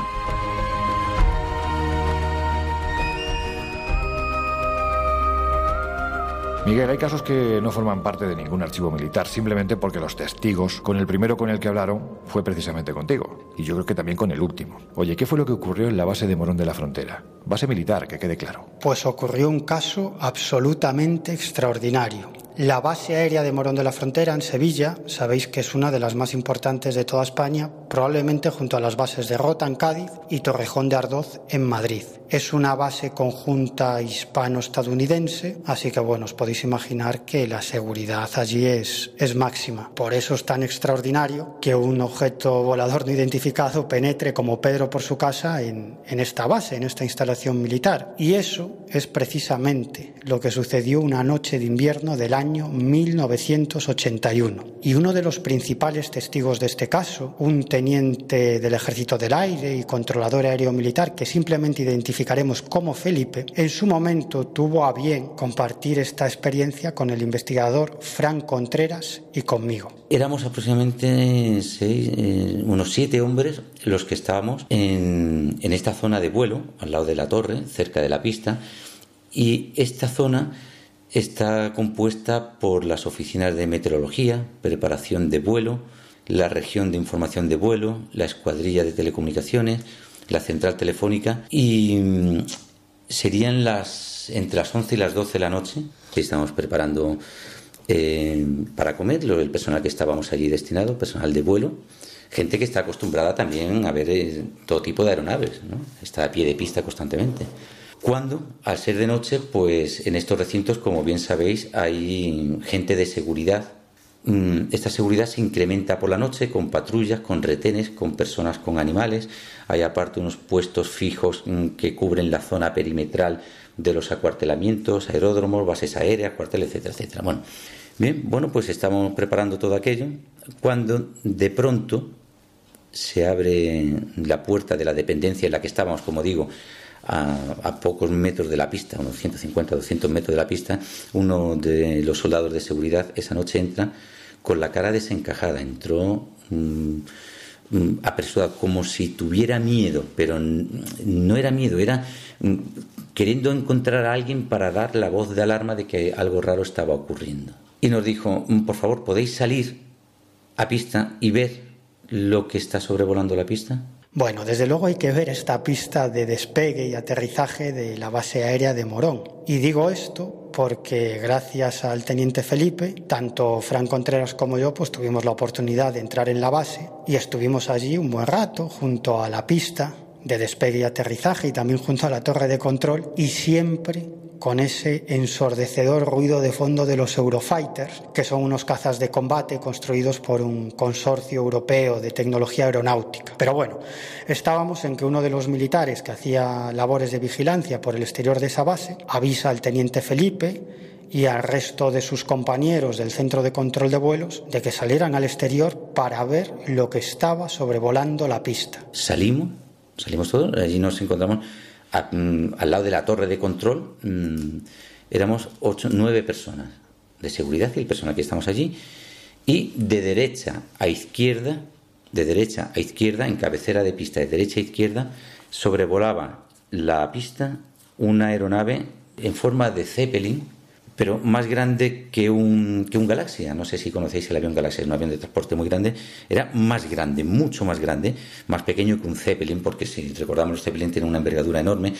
Miguel, hay casos que no forman parte de ningún archivo militar, simplemente porque los testigos, con el primero con el que hablaron, fue precisamente contigo. Y yo creo que también con el último. Oye, ¿qué fue lo que ocurrió en la base de Morón de la Frontera? Base militar, que quede claro. Pues ocurrió un caso absolutamente extraordinario. La base aérea de Morón de la Frontera en Sevilla, sabéis que es una de las más importantes de toda España, probablemente junto a las bases de Rota en Cádiz y Torrejón de Ardoz en Madrid. Es una base conjunta hispano-estadounidense, así que bueno, os podéis imaginar que la seguridad allí es, es máxima. Por eso es tan extraordinario que un objeto volador no identificado penetre como Pedro por su casa en, en esta base, en esta instalación militar. Y eso es precisamente lo que sucedió una noche de invierno del año 1981. Y uno de los principales testigos de este caso, un teniente del Ejército del Aire y controlador aéreo militar que simplemente identificaremos como Felipe, en su momento tuvo a bien compartir esta experiencia con el investigador Frank Contreras y conmigo. Éramos aproximadamente seis, eh, unos siete hombres los que estábamos en esta zona de vuelo, al lado de la torre, cerca de la pista, y esta zona está compuesta por las oficinas de meteorología, preparación de vuelo, la región de información de vuelo, la escuadrilla de telecomunicaciones, la central telefónica y mm, serían las entre las 11 y las 12 de la noche que estamos preparando eh, para comer, el personal que estábamos allí destinado, personal de vuelo, gente que está acostumbrada también a ver eh, todo tipo de aeronaves, ¿no? está a pie de pista constantemente. Cuando, al ser de noche, pues en estos recintos, como bien sabéis, hay gente de seguridad. Mm, esta seguridad se incrementa por la noche con patrullas, con retenes, con personas con animales. Hay aparte unos puestos fijos mm, que cubren la zona perimetral de los acuartelamientos, aeródromos, bases aéreas, cuarteles, etcétera, etcétera. Bueno, bien, bueno, pues estamos preparando todo aquello cuando de pronto se abre la puerta de la dependencia en la que estábamos, como digo, a, pocos metros de la pista, unos 150, 200 metros de la pista, uno de los soldados de seguridad esa noche entra con la cara desencajada, entró mm, mm, apresurado, como si tuviera miedo, pero no era miedo, era mm, queriendo encontrar a alguien para dar la voz de alarma de que algo raro estaba ocurriendo. Y nos dijo, por favor, ¿podéis salir a pista y ver lo que está sobrevolando la pista? Bueno, desde luego hay que ver esta pista de despegue y aterrizaje de la base aérea de Morón. Y digo esto porque gracias al teniente Felipe, tanto Fran Contreras como yo, pues tuvimos la oportunidad de entrar en la base y estuvimos allí un buen rato junto a la pista de despegue y aterrizaje y también junto a la torre de control y siempre con ese ensordecedor ruido de fondo de los Eurofighters, que son unos cazas de combate construidos por un consorcio europeo de tecnología aeronáutica. Pero bueno, estábamos en que uno de los militares que hacía labores de vigilancia por el exterior de esa base avisa al teniente Felipe y al resto de sus compañeros del centro de control de vuelos de que salieran al exterior para ver lo que estaba sobrevolando la pista. Salimos, salimos todos, allí nos encontramos Mm, al lado de la torre de control, mm, éramos ocho, nueve personas de seguridad y el personal que estamos allí. Y de derecha a izquierda, de derecha a izquierda, en cabecera de pista de derecha a izquierda, sobrevolaba la pista una aeronave en forma de Zeppelin pero más grande que un, que un Galaxia. No sé si conocéis el avión Galaxia, es un avión de transporte muy grande. Era más grande, mucho más grande, más pequeño que un Zeppelin, porque si recordamos, los Zeppelin tienen una envergadura enorme,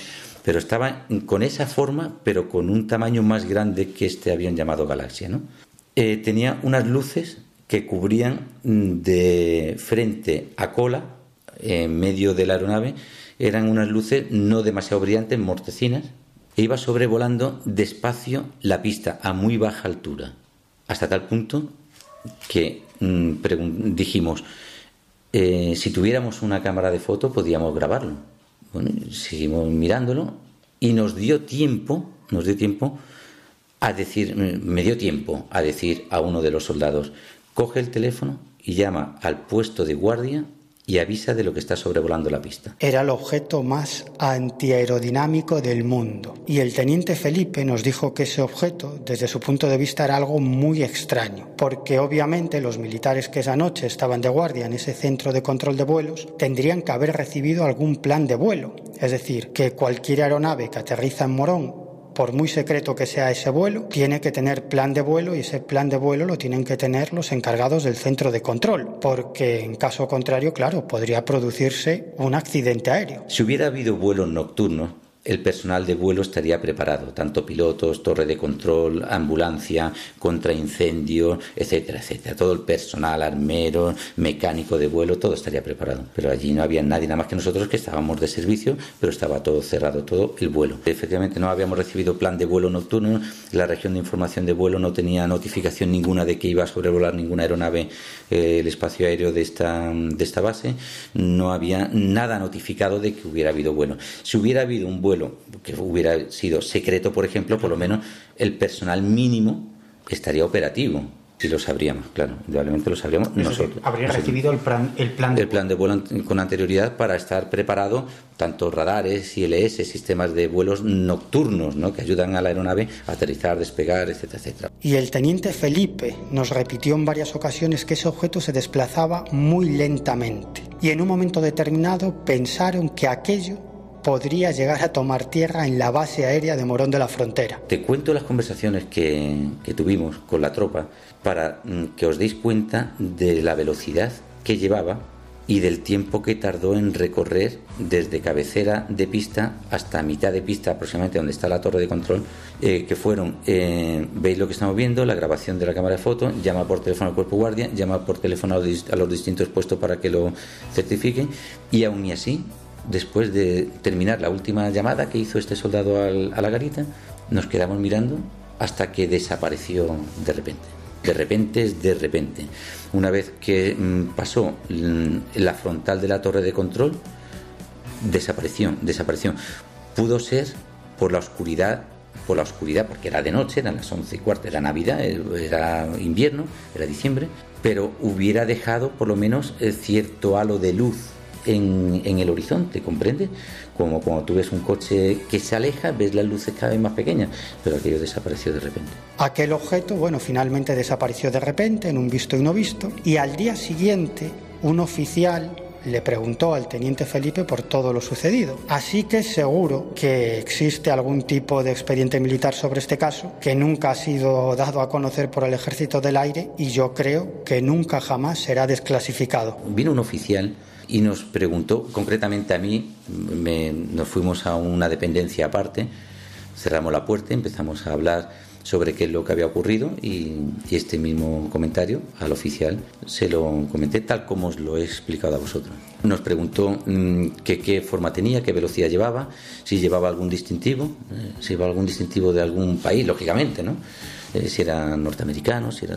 pero estaba con esa forma, pero con un tamaño más grande que este avión llamado Galaxia. ¿no? Eh, tenía unas luces que cubrían mm, de frente a cola, en medio de la aeronave, eran unas luces no demasiado brillantes, mortecinas, iba sobrevolando despacio la pista a muy baja altura. hasta tal punto que mm, dijimos, eh, si tuviéramos una cámara de foto podíamos grabarlo. Bueno, seguimos mirándolo y nos dio tiempo, nos dio tiempo a decir, me dio tiempo a decir a uno de los soldados, coge el teléfono y llama al puesto de guardia y avisa de lo que está sobrevolando la pista. Era el objeto más antiaerodinámico del mundo. Y el teniente Felipe nos dijo que ese objeto, desde su punto de vista, era algo muy extraño, porque obviamente los militares que esa noche estaban de guardia en ese centro de control de vuelos tendrían que haber recibido algún plan de vuelo. Es decir, que cualquier aeronave que aterriza en Morón por muy secreto que sea ese vuelo, tiene que tener plan de vuelo y ese plan de vuelo lo tienen que tener los encargados del centro de control, porque en caso contrario, claro, podría producirse un accidente aéreo. Si hubiera habido vuelos nocturnos, el personal de vuelo estaría preparado, tanto pilotos, torre de control, ambulancia, contra incendios, etcétera, etcétera. Todo el personal, armero, mecánico de vuelo, todo estaría preparado. Pero allí no había nadie nada más que nosotros que estábamos de servicio, pero estaba todo cerrado, todo el vuelo. Efectivamente no habíamos recibido plan de vuelo nocturno, la región de información de vuelo no tenía notificación ninguna de que iba a sobrevolar ninguna aeronave eh, el espacio aéreo de esta, de esta base, no había nada notificado de que hubiera habido vuelo. Si hubiera habido un vuelo que hubiera sido secreto, por ejemplo, por lo menos el personal mínimo estaría operativo. Y lo sabríamos, claro, indudablemente lo sabríamos nosotros. Habría recibido el plan, el plan de El plan de vuelo con anterioridad para estar preparado, tanto radares, ILS, sistemas de vuelos nocturnos, ¿no? que ayudan a la aeronave a aterrizar, despegar, etcétera, etcétera. Y el teniente Felipe nos repitió en varias ocasiones que ese objeto se desplazaba muy lentamente. Y en un momento determinado pensaron que aquello podría llegar a tomar tierra en la base aérea de Morón de la Frontera. Te cuento las conversaciones que, tuvimos con la tropa para mm, que os deis cuenta de la velocidad que llevaba y del tiempo que tardó en recorrer desde cabecera de pista hasta mitad de pista aproximadamente donde está la torre de control eh, que fueron eh, veis lo que estamos viendo la grabación de la cámara de foto llama por teléfono al cuerpo guardia llama por teléfono a los distintos puestos para que lo certifiquen y aún y así después de terminar la última llamada que hizo este soldado a la garita, nos quedamos mirando hasta que desapareció de repente. De repente es de repente. Una vez que mm, pasó la frontal de la torre de control, desapareció, desapareció. Pudo ser por la oscuridad, por la oscuridad, porque era de noche, eran las once y cuarto, era Navidad, era invierno, era diciembre, pero hubiera dejado por lo menos eh, cierto halo de luz en, el horizonte, ¿comprende? Como cuando tú ves un coche que se aleja, ves las luces cada vez más pequeñas, pero aquello desapareció de repente. Aquel objeto, bueno, finalmente desapareció de repente, en un visto y no visto, y al día siguiente un oficial le preguntó al teniente Felipe por todo lo sucedido. Así que seguro que existe algún tipo de expediente militar sobre este caso que nunca ha sido dado a conocer por el Ejército del Aire y yo creo que nunca jamás será desclasificado. Vino un oficial y nos preguntó, concretamente a mí, nos fuimos a una dependencia aparte, cerramos la puerta, empezamos a hablar sobre qué es lo que había ocurrido y, este mismo comentario al oficial se lo comenté tal como os lo he explicado a vosotros. Nos preguntó mm, qué forma tenía, qué velocidad llevaba, si llevaba algún distintivo, eh, si llevaba algún distintivo de algún país, lógicamente, ¿no? Eh, si era norteamericano, si era...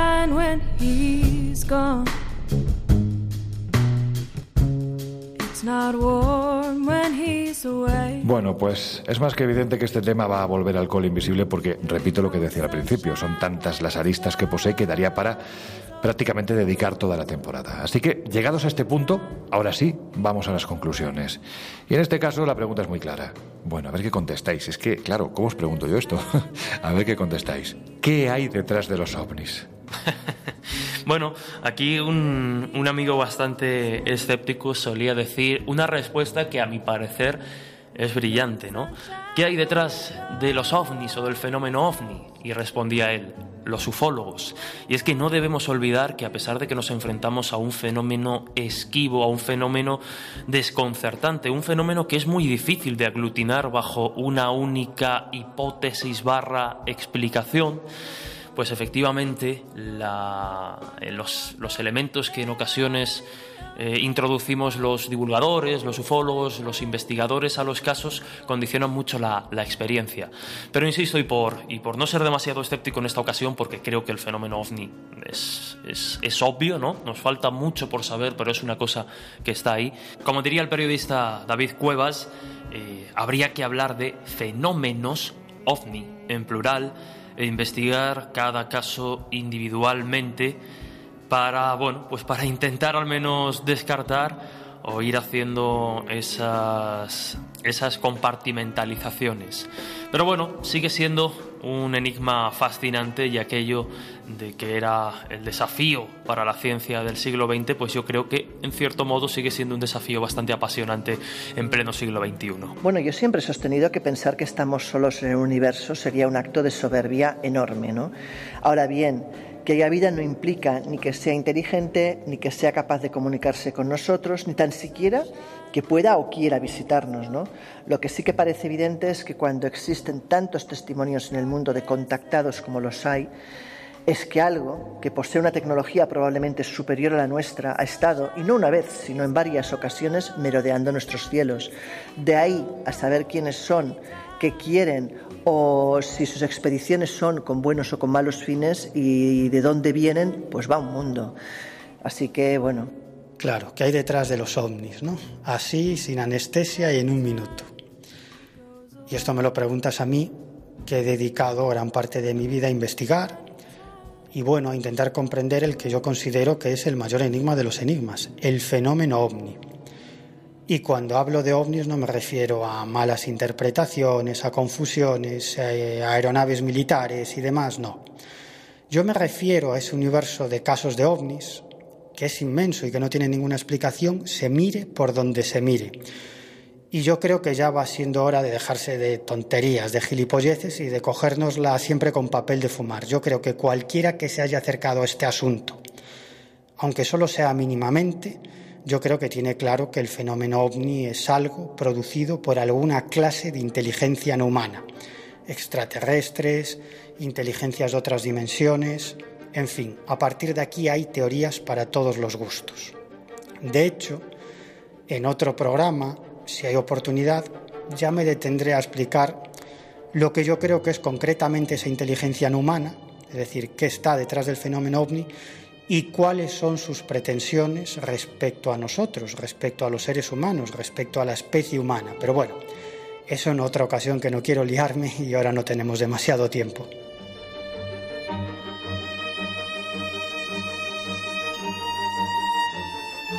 pues es más que evidente que este tema va a volver al col invisible porque, repito lo que decía al principio, son tantas las aristas que posee que daría para prácticamente dedicar toda la temporada. Así que, llegados a este punto, ahora sí, vamos a las conclusiones. Y en este caso la pregunta es muy clara. Bueno, a ver qué contestáis. Es que, claro, ¿cómo os pregunto yo esto? a ver qué contestáis. ¿Qué hay detrás de los ovnis? Bueno, aquí un, un, amigo bastante escéptico solía decir una respuesta que a mi parecer es brillante, ¿no? ¿Qué hay detrás de los ovnis o del fenómeno ovni? Y respondía él, los ufólogos. Y es que no debemos olvidar que a pesar de que nos enfrentamos a un fenómeno esquivo, a un fenómeno desconcertante, un fenómeno que es muy difícil de aglutinar bajo una única hipótesis barra explicación, pues efectivamente eh, los, elementos que en ocasiones eh, introducimos los divulgadores, los ufólogos, los investigadores a los casos condicionan mucho la, experiencia. Pero insisto, y por, y por no ser demasiado escéptico en esta ocasión, porque creo que el fenómeno ovni es, es, obvio, ¿no? Nos falta mucho por saber, pero es una cosa que está ahí. Como diría el periodista David Cuevas, eh, habría que hablar de fenómenos ovni en plural e investigar cada caso individualmente para, bueno, pues para intentar al menos descartar o ir haciendo esas, esas compartimentalizaciones. Pero bueno, sigue siendo un enigma fascinante y aquello de que era el desafío para la ciencia del siglo XX, pues yo creo que en cierto modo sigue siendo un desafío bastante apasionante en pleno siglo XXI. Bueno, yo siempre he sostenido que pensar que estamos solos en el universo sería un acto de soberbia enorme, ¿no? Ahora bien, que haya vida no implica ni que sea inteligente, ni que sea capaz de comunicarse con nosotros, ni tan siquiera que pueda o quiera visitarnos. ¿no? Lo que sí que parece evidente es que cuando existen tantos testimonios en el mundo de contactados como los hay, es que algo que posee una tecnología probablemente superior a la nuestra ha estado, y no una vez, sino en varias ocasiones, merodeando nuestros cielos. De ahí a saber quiénes son, qué quieren o si sus expediciones son con buenos o con malos fines y de dónde vienen, pues va un mundo. Así que, bueno. Claro, ¿qué hay detrás de los ovnis, no? Así, sin anestesia y en un minuto. Y esto me lo preguntas a mí, que he dedicado gran parte de mi vida a investigar y, bueno, a intentar comprender el que yo considero que es el mayor enigma de los enigmas, el fenómeno ovni. Y cuando hablo de ovnis no me refiero a malas interpretaciones, a confusiones, eh, a aeronaves militares y demás, no. Yo me refiero a ese universo de casos de ovnis, que es inmenso y que no tiene ninguna explicación, se mire por donde se mire. Y yo creo que ya va siendo hora de dejarse de tonterías, de gilipolleces y de cogérnosla siempre con papel de fumar. Yo creo que cualquiera que se haya acercado a este asunto, aunque solo sea mínimamente, yo creo que tiene claro que el fenómeno ovni es algo producido por alguna clase de inteligencia no humana, extraterrestres, inteligencias de otras dimensiones, en fin, a partir de aquí hay teorías para todos los gustos. De hecho, en otro programa, si hay oportunidad, ya me detendré a explicar lo que yo creo que es concretamente esa inteligencia no humana, es decir, qué está detrás del fenómeno ovni y cuáles son sus pretensiones respecto a nosotros, respecto a los seres humanos, respecto a la especie humana. Pero bueno, eso en otra ocasión que no quiero liarme y ahora no tenemos demasiado tiempo.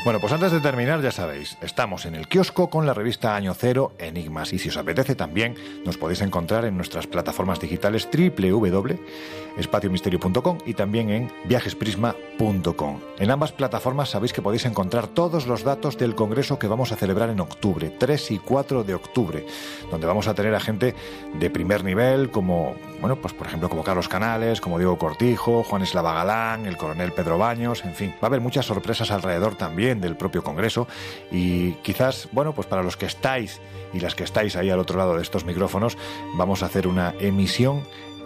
Bueno, pues antes de terminar, ya sabéis, estamos en el kiosco con la revista Año Cero Enigmas y si os apetece también nos podéis encontrar en nuestras plataformas digitales www.espaciomisterio.com y también en viajesprisma.com. En ambas plataformas sabéis que podéis encontrar todos los datos del congreso que vamos a celebrar en octubre, 3 y 4 de octubre, donde vamos a tener a gente de primer nivel como, bueno, pues por ejemplo como Carlos Canales, como Diego Cortijo, Juan Eslava Galán, el coronel Pedro Baños, en fin, va a haber muchas sorpresas alrededor también del propio Congreso y quizás, bueno, pues para los que estáis y las que estáis ahí al otro lado de estos micrófonos, vamos a hacer una emisión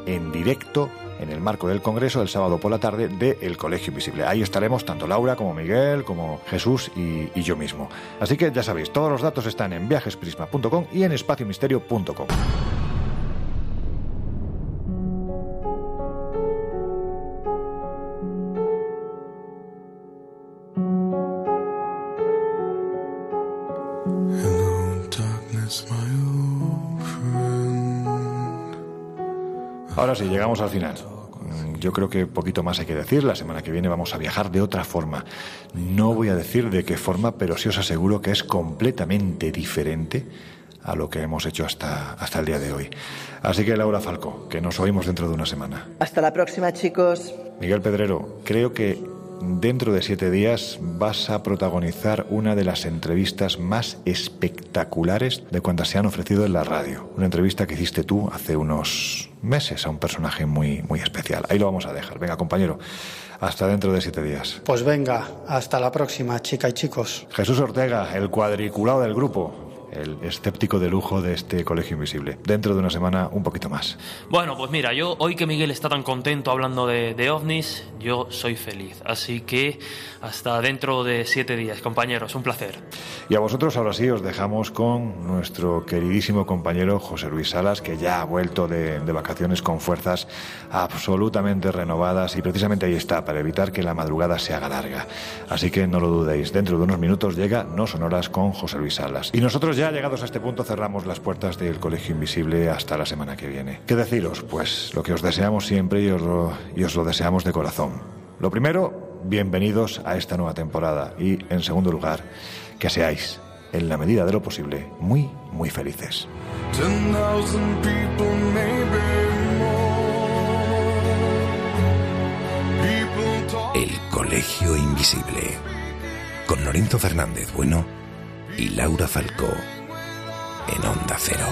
en directo en el marco del Congreso el sábado por la tarde de El Colegio Invisible. Ahí estaremos tanto Laura como Miguel, como Jesús y, y yo mismo. Así que ya sabéis, todos los datos están en viajesprisma.com y en espaciomisterio.com. Ahora sí, llegamos al final. Mm, yo creo que poquito más hay que decir. La semana que viene vamos a viajar de otra forma. No voy a decir de qué forma, pero sí os aseguro que es completamente diferente a lo que hemos hecho hasta, hasta el día de hoy. Así que Laura Falco, que nos oímos dentro de una semana. Hasta la próxima, chicos. Miguel Pedrero, creo que dentro de siete días vas a protagonizar una de las entrevistas más espectaculares de cuantas se han ofrecido en la radio. Una entrevista que hiciste tú hace unos meses a un personaje muy, muy especial. Ahí lo vamos a dejar. Venga, compañero, hasta dentro de siete días. Pues venga, hasta la próxima, chica y chicos. Jesús Ortega, el cuadriculado del grupo el escéptico de lujo de este colegio invisible. Dentro de una semana, un poquito más. Bueno, pues mira, yo hoy que Miguel está tan contento hablando de, de ovnis, yo soy feliz. Así que hasta dentro de siete días, compañeros, un placer. Y a vosotros ahora sí os dejamos con nuestro queridísimo compañero José Luis Salas, que ya ha vuelto de, de vacaciones con fuerzas absolutamente renovadas y precisamente ahí está, para evitar que la madrugada se haga larga. Así que no lo dudéis, dentro de unos minutos llega No Sonoras con José Luis Salas. Y nosotros ya llegados a este punto cerramos las puertas del Colegio Invisible hasta la semana que viene. ¿Qué deciros? Pues lo que os deseamos siempre y os lo, y os lo deseamos de corazón. Lo primero, bienvenidos a esta nueva temporada y, en segundo lugar, que seáis, en la medida de lo posible, muy, muy felices. El Colegio Invisible con Lorenzo Fernández Bueno y Laura Falcó en Onda Cero.